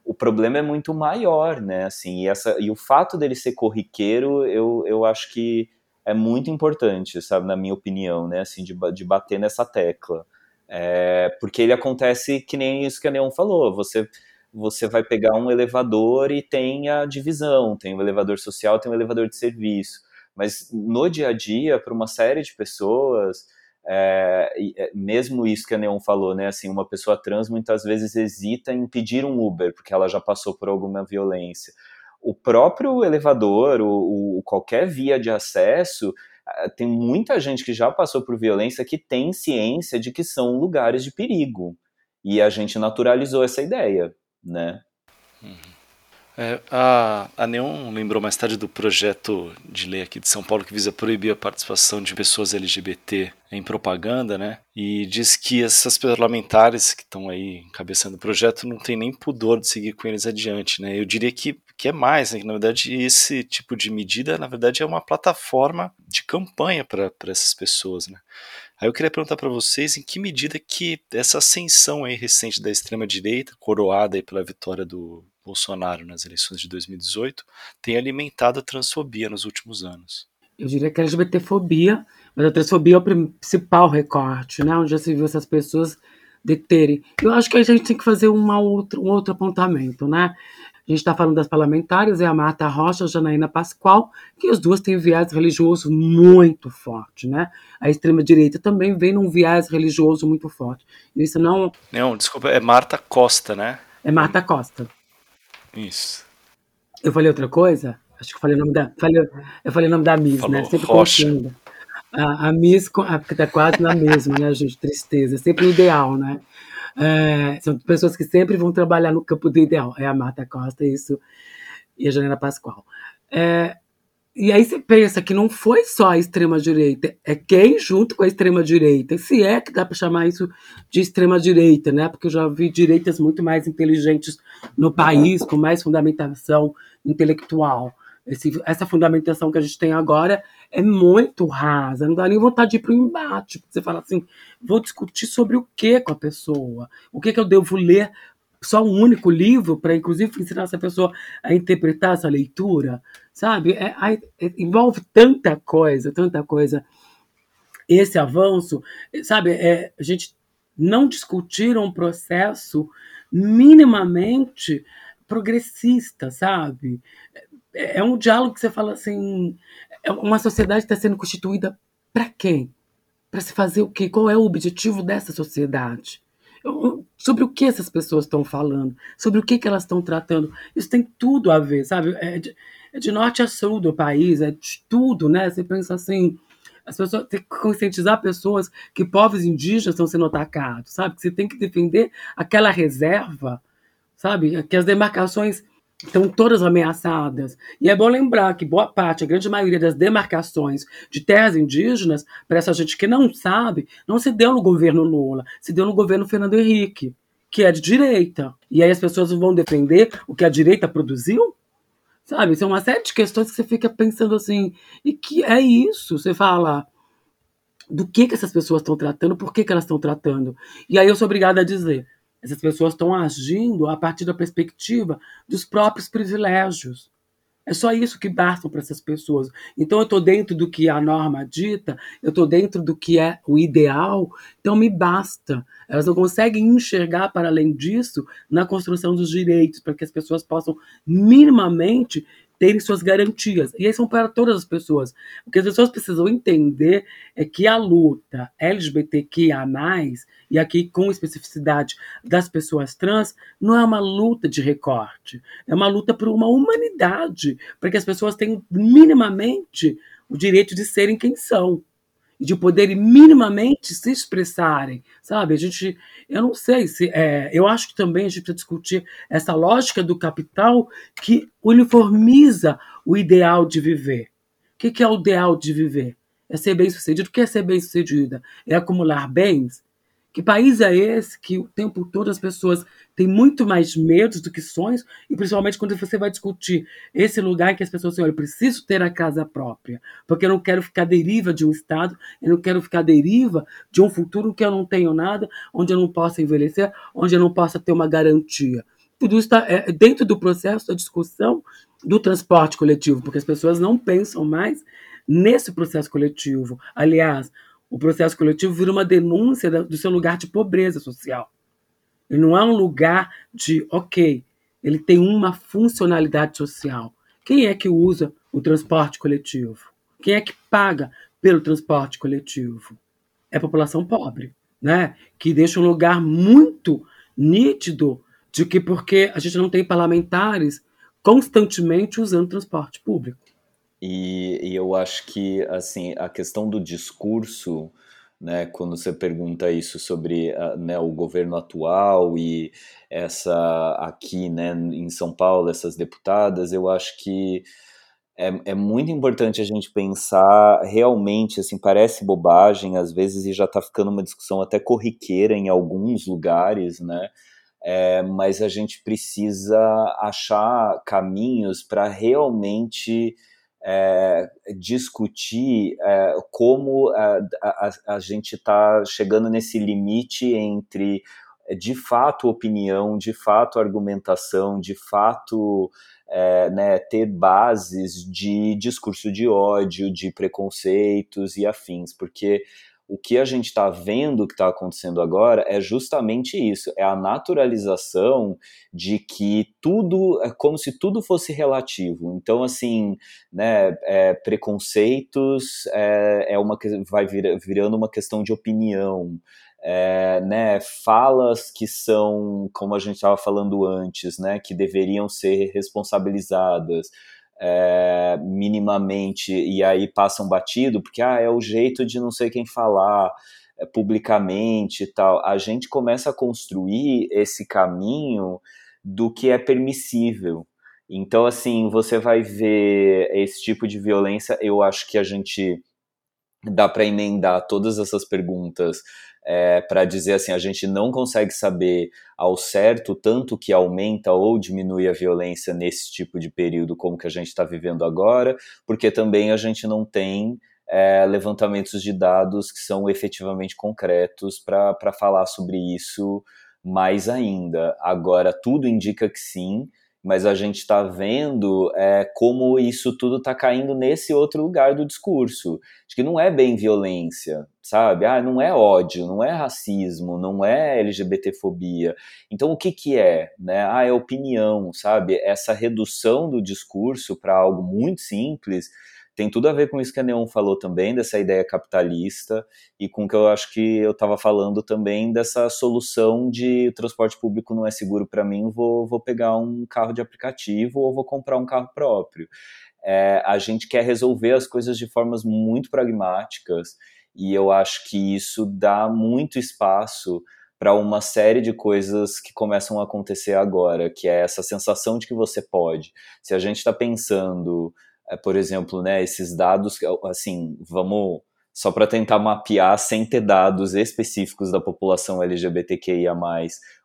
o problema é muito maior, né? Assim, e, essa, e o fato dele ser corriqueiro, eu, eu acho que é muito importante, sabe? Na minha opinião, né? Assim, de, de bater nessa tecla. É, porque ele acontece que nem isso que a Neon falou. Você você vai pegar um elevador e tem a divisão, tem o um elevador social, tem o um elevador de serviço. Mas no dia a dia, para uma série de pessoas, é, é, mesmo isso que a Neon falou, né? Assim, uma pessoa trans muitas vezes hesita em pedir um Uber porque ela já passou por alguma violência. O próprio elevador, o, o qualquer via de acesso, tem muita gente que já passou por violência que tem ciência de que são lugares de perigo. E a gente naturalizou essa ideia né? É, a, a Neon lembrou mais tarde do projeto de lei aqui de São Paulo que visa proibir a participação de pessoas LGBT em propaganda, né? E diz que essas parlamentares que estão aí encabeçando o projeto não tem nem pudor de seguir com eles adiante, né? Eu diria que, que é mais, né? Na verdade esse tipo de medida, na verdade, é uma plataforma de campanha para essas pessoas, né? Aí eu queria perguntar para vocês em que medida que essa ascensão aí recente da extrema direita, coroada aí pela vitória do Bolsonaro nas eleições de 2018, tem alimentado a transfobia nos últimos anos. Eu diria que a LGBTfobia, mas a transfobia é o principal recorte, né? Onde já se viu essas pessoas deterem. Eu acho que a gente tem que fazer uma outra, um outro apontamento, né? A gente está falando das parlamentares, é a Marta Rocha, a Janaína Pascoal, que as duas têm viés religioso muito forte, né? A extrema-direita também vem num viés religioso muito forte. Isso não... Não, desculpa, é Marta Costa, né? É Marta Costa. Isso. Eu falei outra coisa? Acho que eu falei o nome da, falei, eu falei o nome da Miss, né? Falou, né? Sempre Rocha. confundo. A, a Miss, porque tá quase na mesma, né, gente? Tristeza. Sempre o ideal, né? É, são pessoas que sempre vão trabalhar no campo do ideal. É a Marta Costa, isso, e a Janela Pascoal. É, E aí você pensa que não foi só a extrema-direita, é quem junto com a extrema-direita. Se é que dá para chamar isso de extrema-direita, né? Porque eu já vi direitas muito mais inteligentes no país, com mais fundamentação intelectual. Esse, essa fundamentação que a gente tem agora é muito rasa, não dá nem vontade de ir para o embate. Você fala assim, vou discutir sobre o que com a pessoa? O que, que eu devo ler só um único livro para, inclusive, ensinar essa pessoa a interpretar essa leitura, sabe? É, é, envolve tanta coisa, tanta coisa. Esse avanço, sabe? É, a gente não discutir um processo minimamente progressista, sabe? É, é um diálogo que você fala assim, uma sociedade está sendo constituída para quem? Para se fazer o quê? Qual é o objetivo dessa sociedade? sobre o que essas pessoas estão falando, sobre o que, que elas estão tratando. Isso tem tudo a ver, sabe? É de, é de, norte a sul do país, é de tudo, né? Você pensa assim, as pessoas tem que conscientizar pessoas que povos indígenas estão sendo atacados, sabe? Que você tem que defender aquela reserva, sabe? Que as demarcações estão todas ameaçadas. E é bom lembrar que boa parte, a grande maioria das demarcações de terras indígenas, para essa gente que não sabe, não se deu no governo Lula, se deu no governo Fernando Henrique, que é de direita. E aí as pessoas vão defender o que a direita produziu? Sabe? São uma série de questões que você fica pensando assim, e que é isso? Você fala do que, que essas pessoas estão tratando, por que, que elas estão tratando. E aí eu sou obrigada a dizer, essas pessoas estão agindo a partir da perspectiva dos próprios privilégios. É só isso que basta para essas pessoas. Então eu estou dentro do que a norma dita, eu estou dentro do que é o ideal, então me basta. Elas não conseguem enxergar para além disso na construção dos direitos, para que as pessoas possam minimamente terem suas garantias. E aí são para todas as pessoas. O que as pessoas precisam entender é que a luta LGBTQIA, e aqui com especificidade das pessoas trans, não é uma luta de recorte. É uma luta por uma humanidade, para que as pessoas tenham minimamente o direito de serem quem são de poderem minimamente se expressarem, sabe? A gente, eu não sei se, é, eu acho que também a gente precisa discutir essa lógica do capital que uniformiza o ideal de viver. O que, que é o ideal de viver? É ser bem sucedido. O que é ser bem sucedida? É acumular bens? Que país é esse que o tempo todo as pessoas têm muito mais medos do que sonhos, e principalmente quando você vai discutir esse lugar em que as pessoas dizem, olha, eu preciso ter a casa própria, porque eu não quero ficar deriva de um Estado, eu não quero ficar deriva de um futuro que eu não tenho nada, onde eu não possa envelhecer, onde eu não possa ter uma garantia. Tudo está é, dentro do processo da discussão do transporte coletivo, porque as pessoas não pensam mais nesse processo coletivo. Aliás, o processo coletivo vira uma denúncia do seu lugar de pobreza social. Ele não é um lugar de, ok, ele tem uma funcionalidade social. Quem é que usa o transporte coletivo? Quem é que paga pelo transporte coletivo? É a população pobre, né? Que deixa um lugar muito nítido de que porque a gente não tem parlamentares constantemente usando transporte público. E, e, eu acho que assim a questão do discurso, né, quando você pergunta isso sobre né, o governo atual e essa aqui, né, em São Paulo, essas deputadas, eu acho que é, é muito importante a gente pensar realmente, assim, parece bobagem às vezes e já está ficando uma discussão até corriqueira em alguns lugares, né? É, mas a gente precisa achar caminhos para realmente é, discutir é, como é, a, a, gente está chegando nesse limite entre de fato opinião, de fato argumentação, de fato é, né, ter bases de discurso de ódio, de preconceitos e afins, porque o que a gente está vendo que está acontecendo agora é justamente isso: é a naturalização de que tudo é como se tudo fosse relativo. Então, assim, né, é, preconceitos é, é uma vai vir, virando uma questão de opinião. É, né, falas que são, como a gente estava falando antes, né, que deveriam ser responsabilizadas, é, minimamente e aí passam batido, porque ah, é o jeito de não sei quem falar é, publicamente e tal. A gente começa a construir esse caminho do que é permissível. Então, assim, você vai ver esse tipo de violência. Eu acho que a gente dá para emendar todas essas perguntas é, para dizer assim: a gente não consegue saber ao certo tanto que aumenta ou diminui a violência nesse tipo de período como que a gente está vivendo agora, porque também a gente não tem é, levantamentos de dados que são efetivamente concretos para falar sobre isso mais ainda. Agora, tudo indica que sim, mas a gente está vendo é, como isso tudo está caindo nesse outro lugar do discurso. Que não é bem violência, sabe? Ah, não é ódio, não é racismo, não é LGBTfobia. Então o que que é? Né? Ah, é opinião, sabe? Essa redução do discurso para algo muito simples tem tudo a ver com isso que a Neon falou também, dessa ideia capitalista, e com o que eu acho que eu estava falando também dessa solução de transporte público não é seguro para mim, vou, vou pegar um carro de aplicativo ou vou comprar um carro próprio. É, a gente quer resolver as coisas de formas muito pragmáticas, e eu acho que isso dá muito espaço para uma série de coisas que começam a acontecer agora, que é essa sensação de que você pode. Se a gente está pensando por exemplo, né, esses dados, assim, vamos só para tentar mapear sem ter dados específicos da população LGBTQIA+,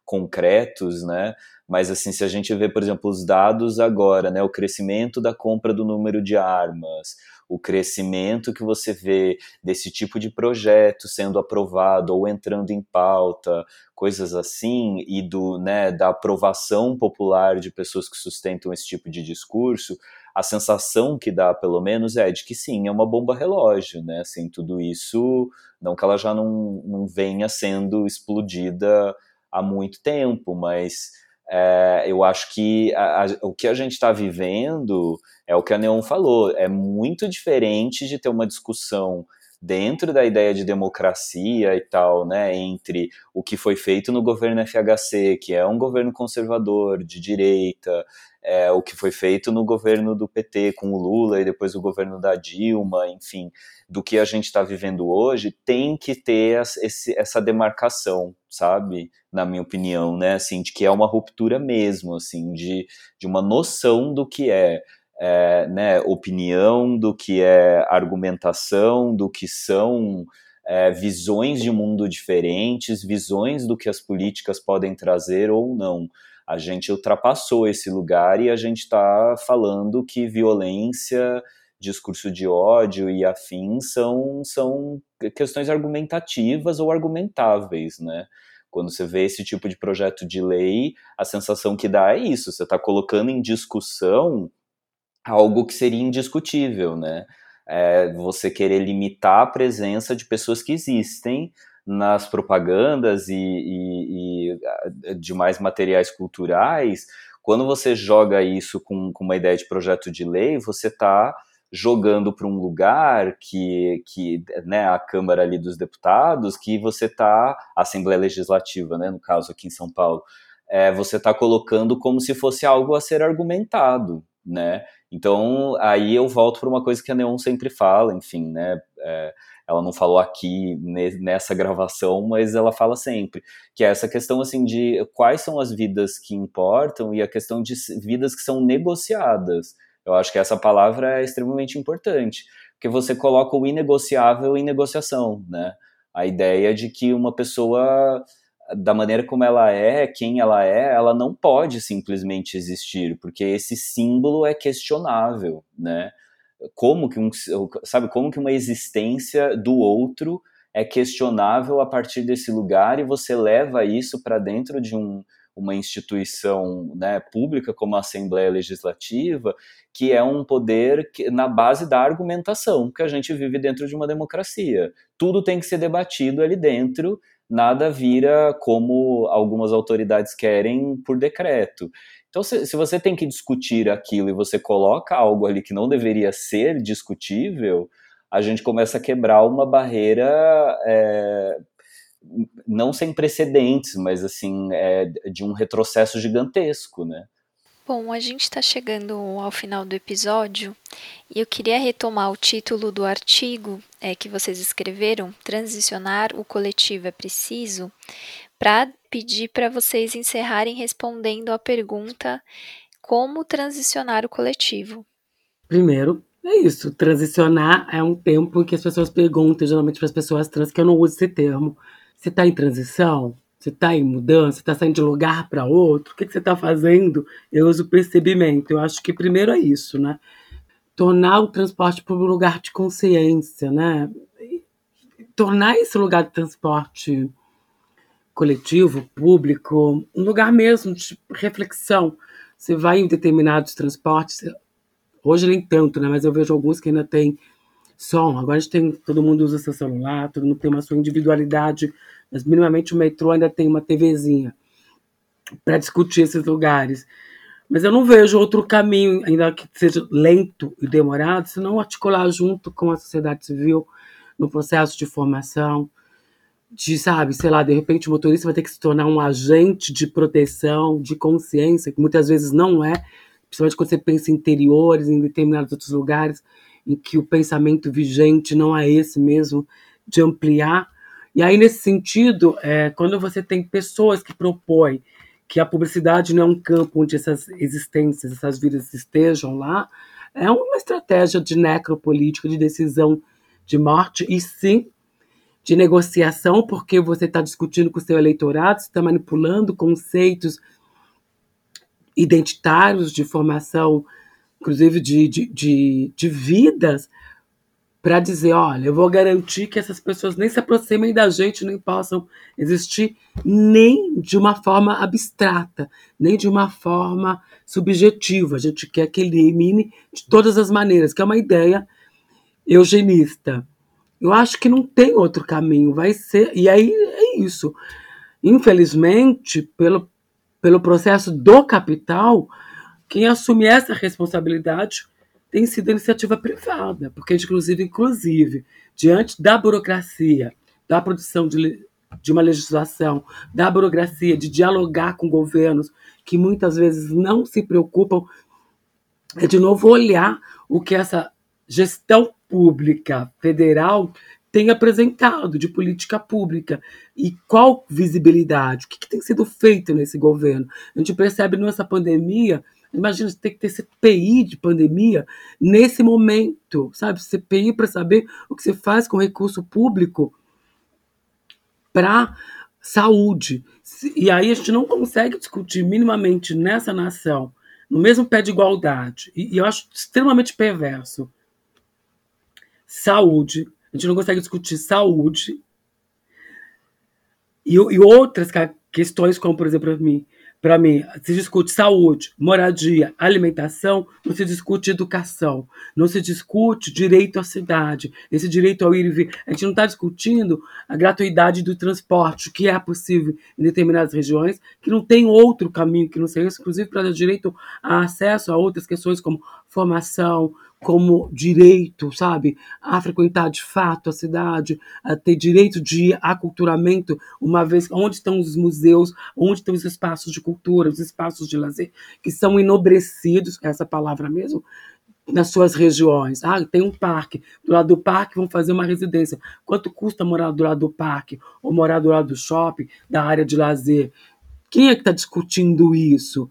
concretos, né, mas assim, se a gente vê, por exemplo, os dados agora, né, o crescimento da compra do número de armas, o crescimento que você vê desse tipo de projeto sendo aprovado ou entrando em pauta, coisas assim, e do, né, da aprovação popular de pessoas que sustentam esse tipo de discurso, a sensação que dá, pelo menos, é de que sim, é uma bomba relógio, né? Assim, tudo isso, não que ela já não, não venha sendo explodida há muito tempo, mas é, eu acho que a, a, o que a gente está vivendo é o que a Neon falou, é muito diferente de ter uma discussão dentro da ideia de democracia e tal, né, entre o que foi feito no governo FHC, que é um governo conservador, de direita, é, o que foi feito no governo do PT com o Lula e depois o governo da Dilma, enfim, do que a gente está vivendo hoje, tem que ter esse, essa demarcação, sabe? Na minha opinião, né? Assim, de que é uma ruptura mesmo, assim, de, de uma noção do que é é, né, opinião, do que é argumentação, do que são é, visões de mundo diferentes, visões do que as políticas podem trazer ou não. A gente ultrapassou esse lugar e a gente está falando que violência, discurso de ódio e afins são, são questões argumentativas ou argumentáveis, né? Quando você vê esse tipo de projeto de lei, a sensação que dá é isso: você está colocando em discussão algo que seria indiscutível, né? É você querer limitar a presença de pessoas que existem nas propagandas e, e, e demais materiais culturais, quando você joga isso com, com, uma ideia de projeto de lei, você está jogando para um lugar que, que né, a Câmara ali dos Deputados, que você está, a Assembleia Legislativa, né, no caso aqui em São Paulo, é, você está colocando como se fosse algo a ser argumentado, né? Então, aí eu volto para uma coisa que a Neon sempre fala, enfim, né? É, ela não falou aqui nessa gravação, mas ela fala sempre, que é essa questão assim de quais são as vidas que importam e a questão de vidas que são negociadas. Eu acho que essa palavra é extremamente importante, porque você coloca o inegociável em negociação, né? A ideia de que uma pessoa da maneira como ela é, quem ela é, ela não pode simplesmente existir, porque esse símbolo é questionável, né? Como que um, sabe, como que uma existência do outro é questionável a partir desse lugar e você leva isso para dentro de um, uma instituição né, pública como a Assembleia Legislativa, que é um poder que, na base da argumentação, que a gente vive dentro de uma democracia. Tudo tem que ser debatido ali dentro nada vira como algumas autoridades querem por decreto. Então, se, se, você tem que discutir aquilo e você coloca algo ali que não deveria ser discutível, a gente começa a quebrar uma barreira é, não sem precedentes, mas assim é, de um retrocesso gigantesco, né? Bom, a gente está chegando ao final do episódio e eu queria retomar o título do artigo é, que vocês escreveram, Transicionar o Coletivo é Preciso, para pedir para vocês encerrarem respondendo a pergunta como transicionar o coletivo? Primeiro, é isso. Transicionar é um tempo em que as pessoas perguntam, geralmente para as pessoas trans, que eu não uso esse termo. Você está em transição? Você está em mudança? Está saindo de lugar para outro? O que, que você está fazendo? Eu uso percebimento. Eu acho que primeiro é isso, né? Tornar o transporte para um lugar de consciência, né? Tornar esse lugar de transporte coletivo, público, um lugar mesmo de reflexão. Você vai em determinados transportes, hoje nem tanto, né? Mas eu vejo alguns que ainda tem som. Agora a gente tem, todo mundo usa seu celular, todo mundo tem uma sua individualidade, mas minimamente o metrô ainda tem uma TVzinha para discutir esses lugares. Mas eu não vejo outro caminho, ainda que seja lento e demorado, se não articular junto com a sociedade civil no processo de formação, de, sabe, sei lá, de repente o motorista vai ter que se tornar um agente de proteção, de consciência, que muitas vezes não é, principalmente quando você pensa em interiores, em determinados outros lugares, em que o pensamento vigente não é esse mesmo, de ampliar. E aí, nesse sentido, é, quando você tem pessoas que propõem que a publicidade não é um campo onde essas existências, essas vidas estejam lá, é uma estratégia de necropolítica, de decisão de morte, e sim de negociação, porque você está discutindo com o seu eleitorado, está manipulando conceitos identitários de formação, inclusive de, de, de, de vidas, para dizer, olha, eu vou garantir que essas pessoas nem se aproximem da gente, nem possam existir nem de uma forma abstrata, nem de uma forma subjetiva. A gente quer que elimine de todas as maneiras, que é uma ideia eugenista. Eu acho que não tem outro caminho, vai ser. E aí é isso. Infelizmente, pelo, pelo processo do capital, quem assume essa responsabilidade tem sido a iniciativa privada, porque, inclusive, inclusive, diante da burocracia, da produção de, de uma legislação, da burocracia de dialogar com governos que muitas vezes não se preocupam, é de novo olhar o que essa gestão pública federal tem apresentado de política pública e qual visibilidade, o que, que, tem sido feito nesse governo. A gente percebe nessa pandemia, imagina, tem que ter CPI de pandemia nesse momento, sabe? CPI para saber o que você faz com recurso público para saúde. E aí a gente não consegue discutir minimamente nessa nação, no mesmo pé de igualdade. E, e eu acho extremamente perverso saúde. A gente não consegue discutir saúde. E, e outras questões, como, por exemplo, para mim, para mim, se discute saúde, moradia, alimentação, não se discute educação, não se discute direito à cidade, esse direito ao ir e vir. A gente não está discutindo a gratuidade do transporte, que é possível em determinadas regiões, que não tem outro caminho que não seja inclusive para dar direito a acesso a outras questões como formação, como direito, sabe, a frequentar de fato a cidade, a ter direito de aculturamento, uma vez onde estão os museus, onde estão os espaços de cultura, os espaços de lazer que são enobrecidos, essa palavra mesmo, nas suas regiões. Ah, tem um parque, do lado do parque vão fazer uma residência. Quanto custa morar do lado do parque ou morar do lado do shopping, da área de lazer? Quem é que está discutindo isso?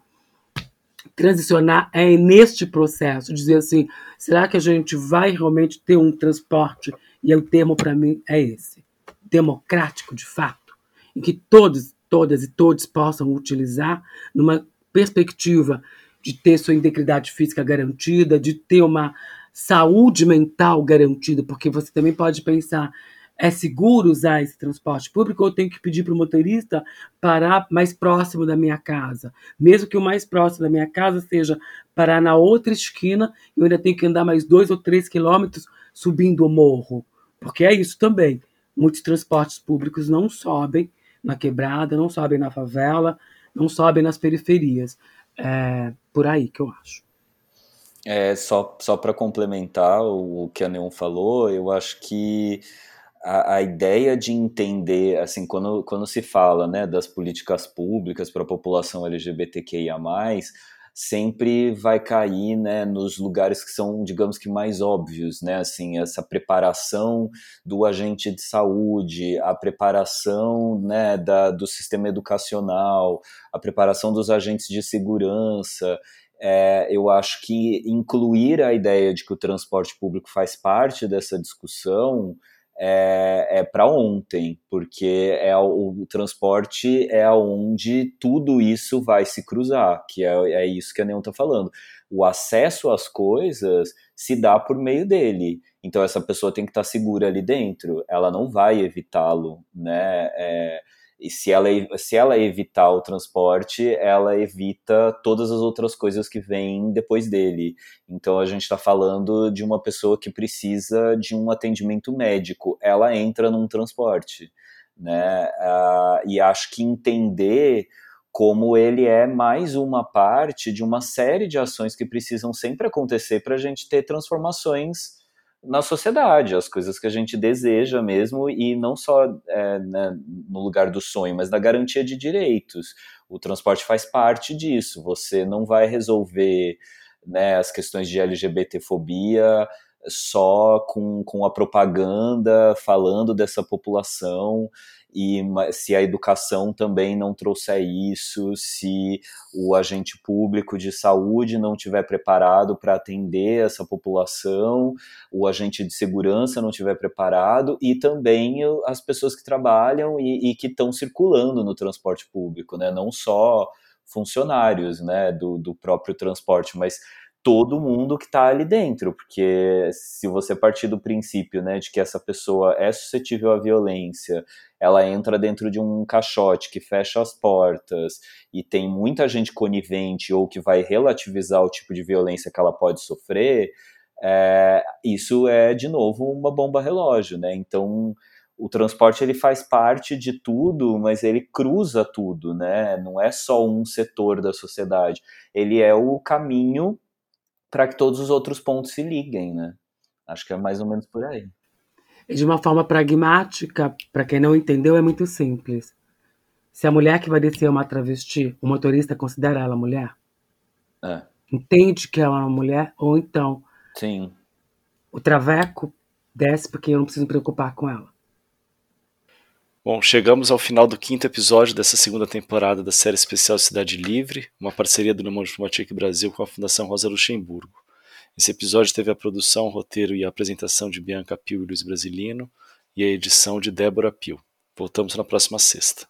Transicionar é neste processo, dizer assim, será que a gente vai realmente ter um transporte? E o termo para mim é esse, democrático de fato, em que todos, todas e todos possam utilizar numa perspectiva de ter sua integridade física garantida, de ter uma saúde mental garantida, porque você também pode pensar é seguro usar esse transporte público ou eu tenho que pedir para o motorista parar mais próximo da minha casa? Mesmo que o mais próximo da minha casa seja parar na outra esquina, eu ainda tenho que andar mais dois ou três quilômetros subindo o morro. Porque é isso também. Muitos transportes públicos não sobem na quebrada, não sobem na favela, não sobem nas periferias. É por aí que eu acho. É, só só para complementar o que a Neon falou, eu acho que a, a, ideia de entender, assim, quando, quando se fala né, das políticas públicas para a população LGBTQIA, sempre vai cair né, nos lugares que são, digamos que, mais óbvios, né? Assim, essa preparação do agente de saúde, a preparação né, da, do sistema educacional, a preparação dos agentes de segurança, é, eu acho que incluir a ideia de que o transporte público faz parte dessa discussão é, é para ontem, porque é o, o, transporte é onde tudo isso vai se cruzar, que é, é isso que a Neon está falando. O acesso às coisas se dá por meio dele. Então essa pessoa tem que estar tá segura ali dentro. Ela não vai evitá-lo, né? É, e se ela, se ela evitar o transporte, ela evita todas as outras coisas que vêm depois dele. Então a gente está falando de uma pessoa que precisa de um atendimento médico, ela entra num transporte, né? Uh, e acho que entender como ele é mais uma parte de uma série de ações que precisam sempre acontecer para a gente ter transformações na sociedade, as coisas que a gente deseja mesmo, e não só é, né, no lugar do sonho, mas da garantia de direitos. O transporte faz parte disso. Você não vai resolver né, as questões de LGBTfobia só com, com a propaganda falando dessa população e se a educação também não trouxer isso, se o agente público de saúde não estiver preparado para atender essa população, o agente de segurança não estiver preparado e também as pessoas que trabalham e, e que estão circulando no transporte público, né? Não só funcionários, né, do, do próprio transporte, mas todo mundo que está ali dentro, porque se você partir do princípio, né, de que essa pessoa é suscetível à violência, ela entra dentro de um caixote que fecha as portas e tem muita gente conivente ou que vai relativizar o tipo de violência que ela pode sofrer, é, isso é de novo uma bomba relógio, né? Então o transporte ele faz parte de tudo, mas ele cruza tudo, né? Não é só um setor da sociedade, ele é o caminho para que todos os outros pontos se liguem, né? Acho que é mais ou menos por aí. De uma forma pragmática, para quem não entendeu, é muito simples. Se a mulher que vai descer é uma travesti, o motorista considera ela mulher? É. Entende que ela é uma mulher? Ou então, Sim. o traveco desce porque eu não preciso me preocupar com ela. Bom, chegamos ao final do quinto episódio dessa segunda temporada da série especial Cidade Livre, uma parceria do Le Monde Diplomatique Brasil com a Fundação Rosa Luxemburgo. Esse episódio teve a produção, roteiro e apresentação de Bianca Pio e Luiz Brasilino e a edição de Débora Pio. Voltamos na próxima sexta.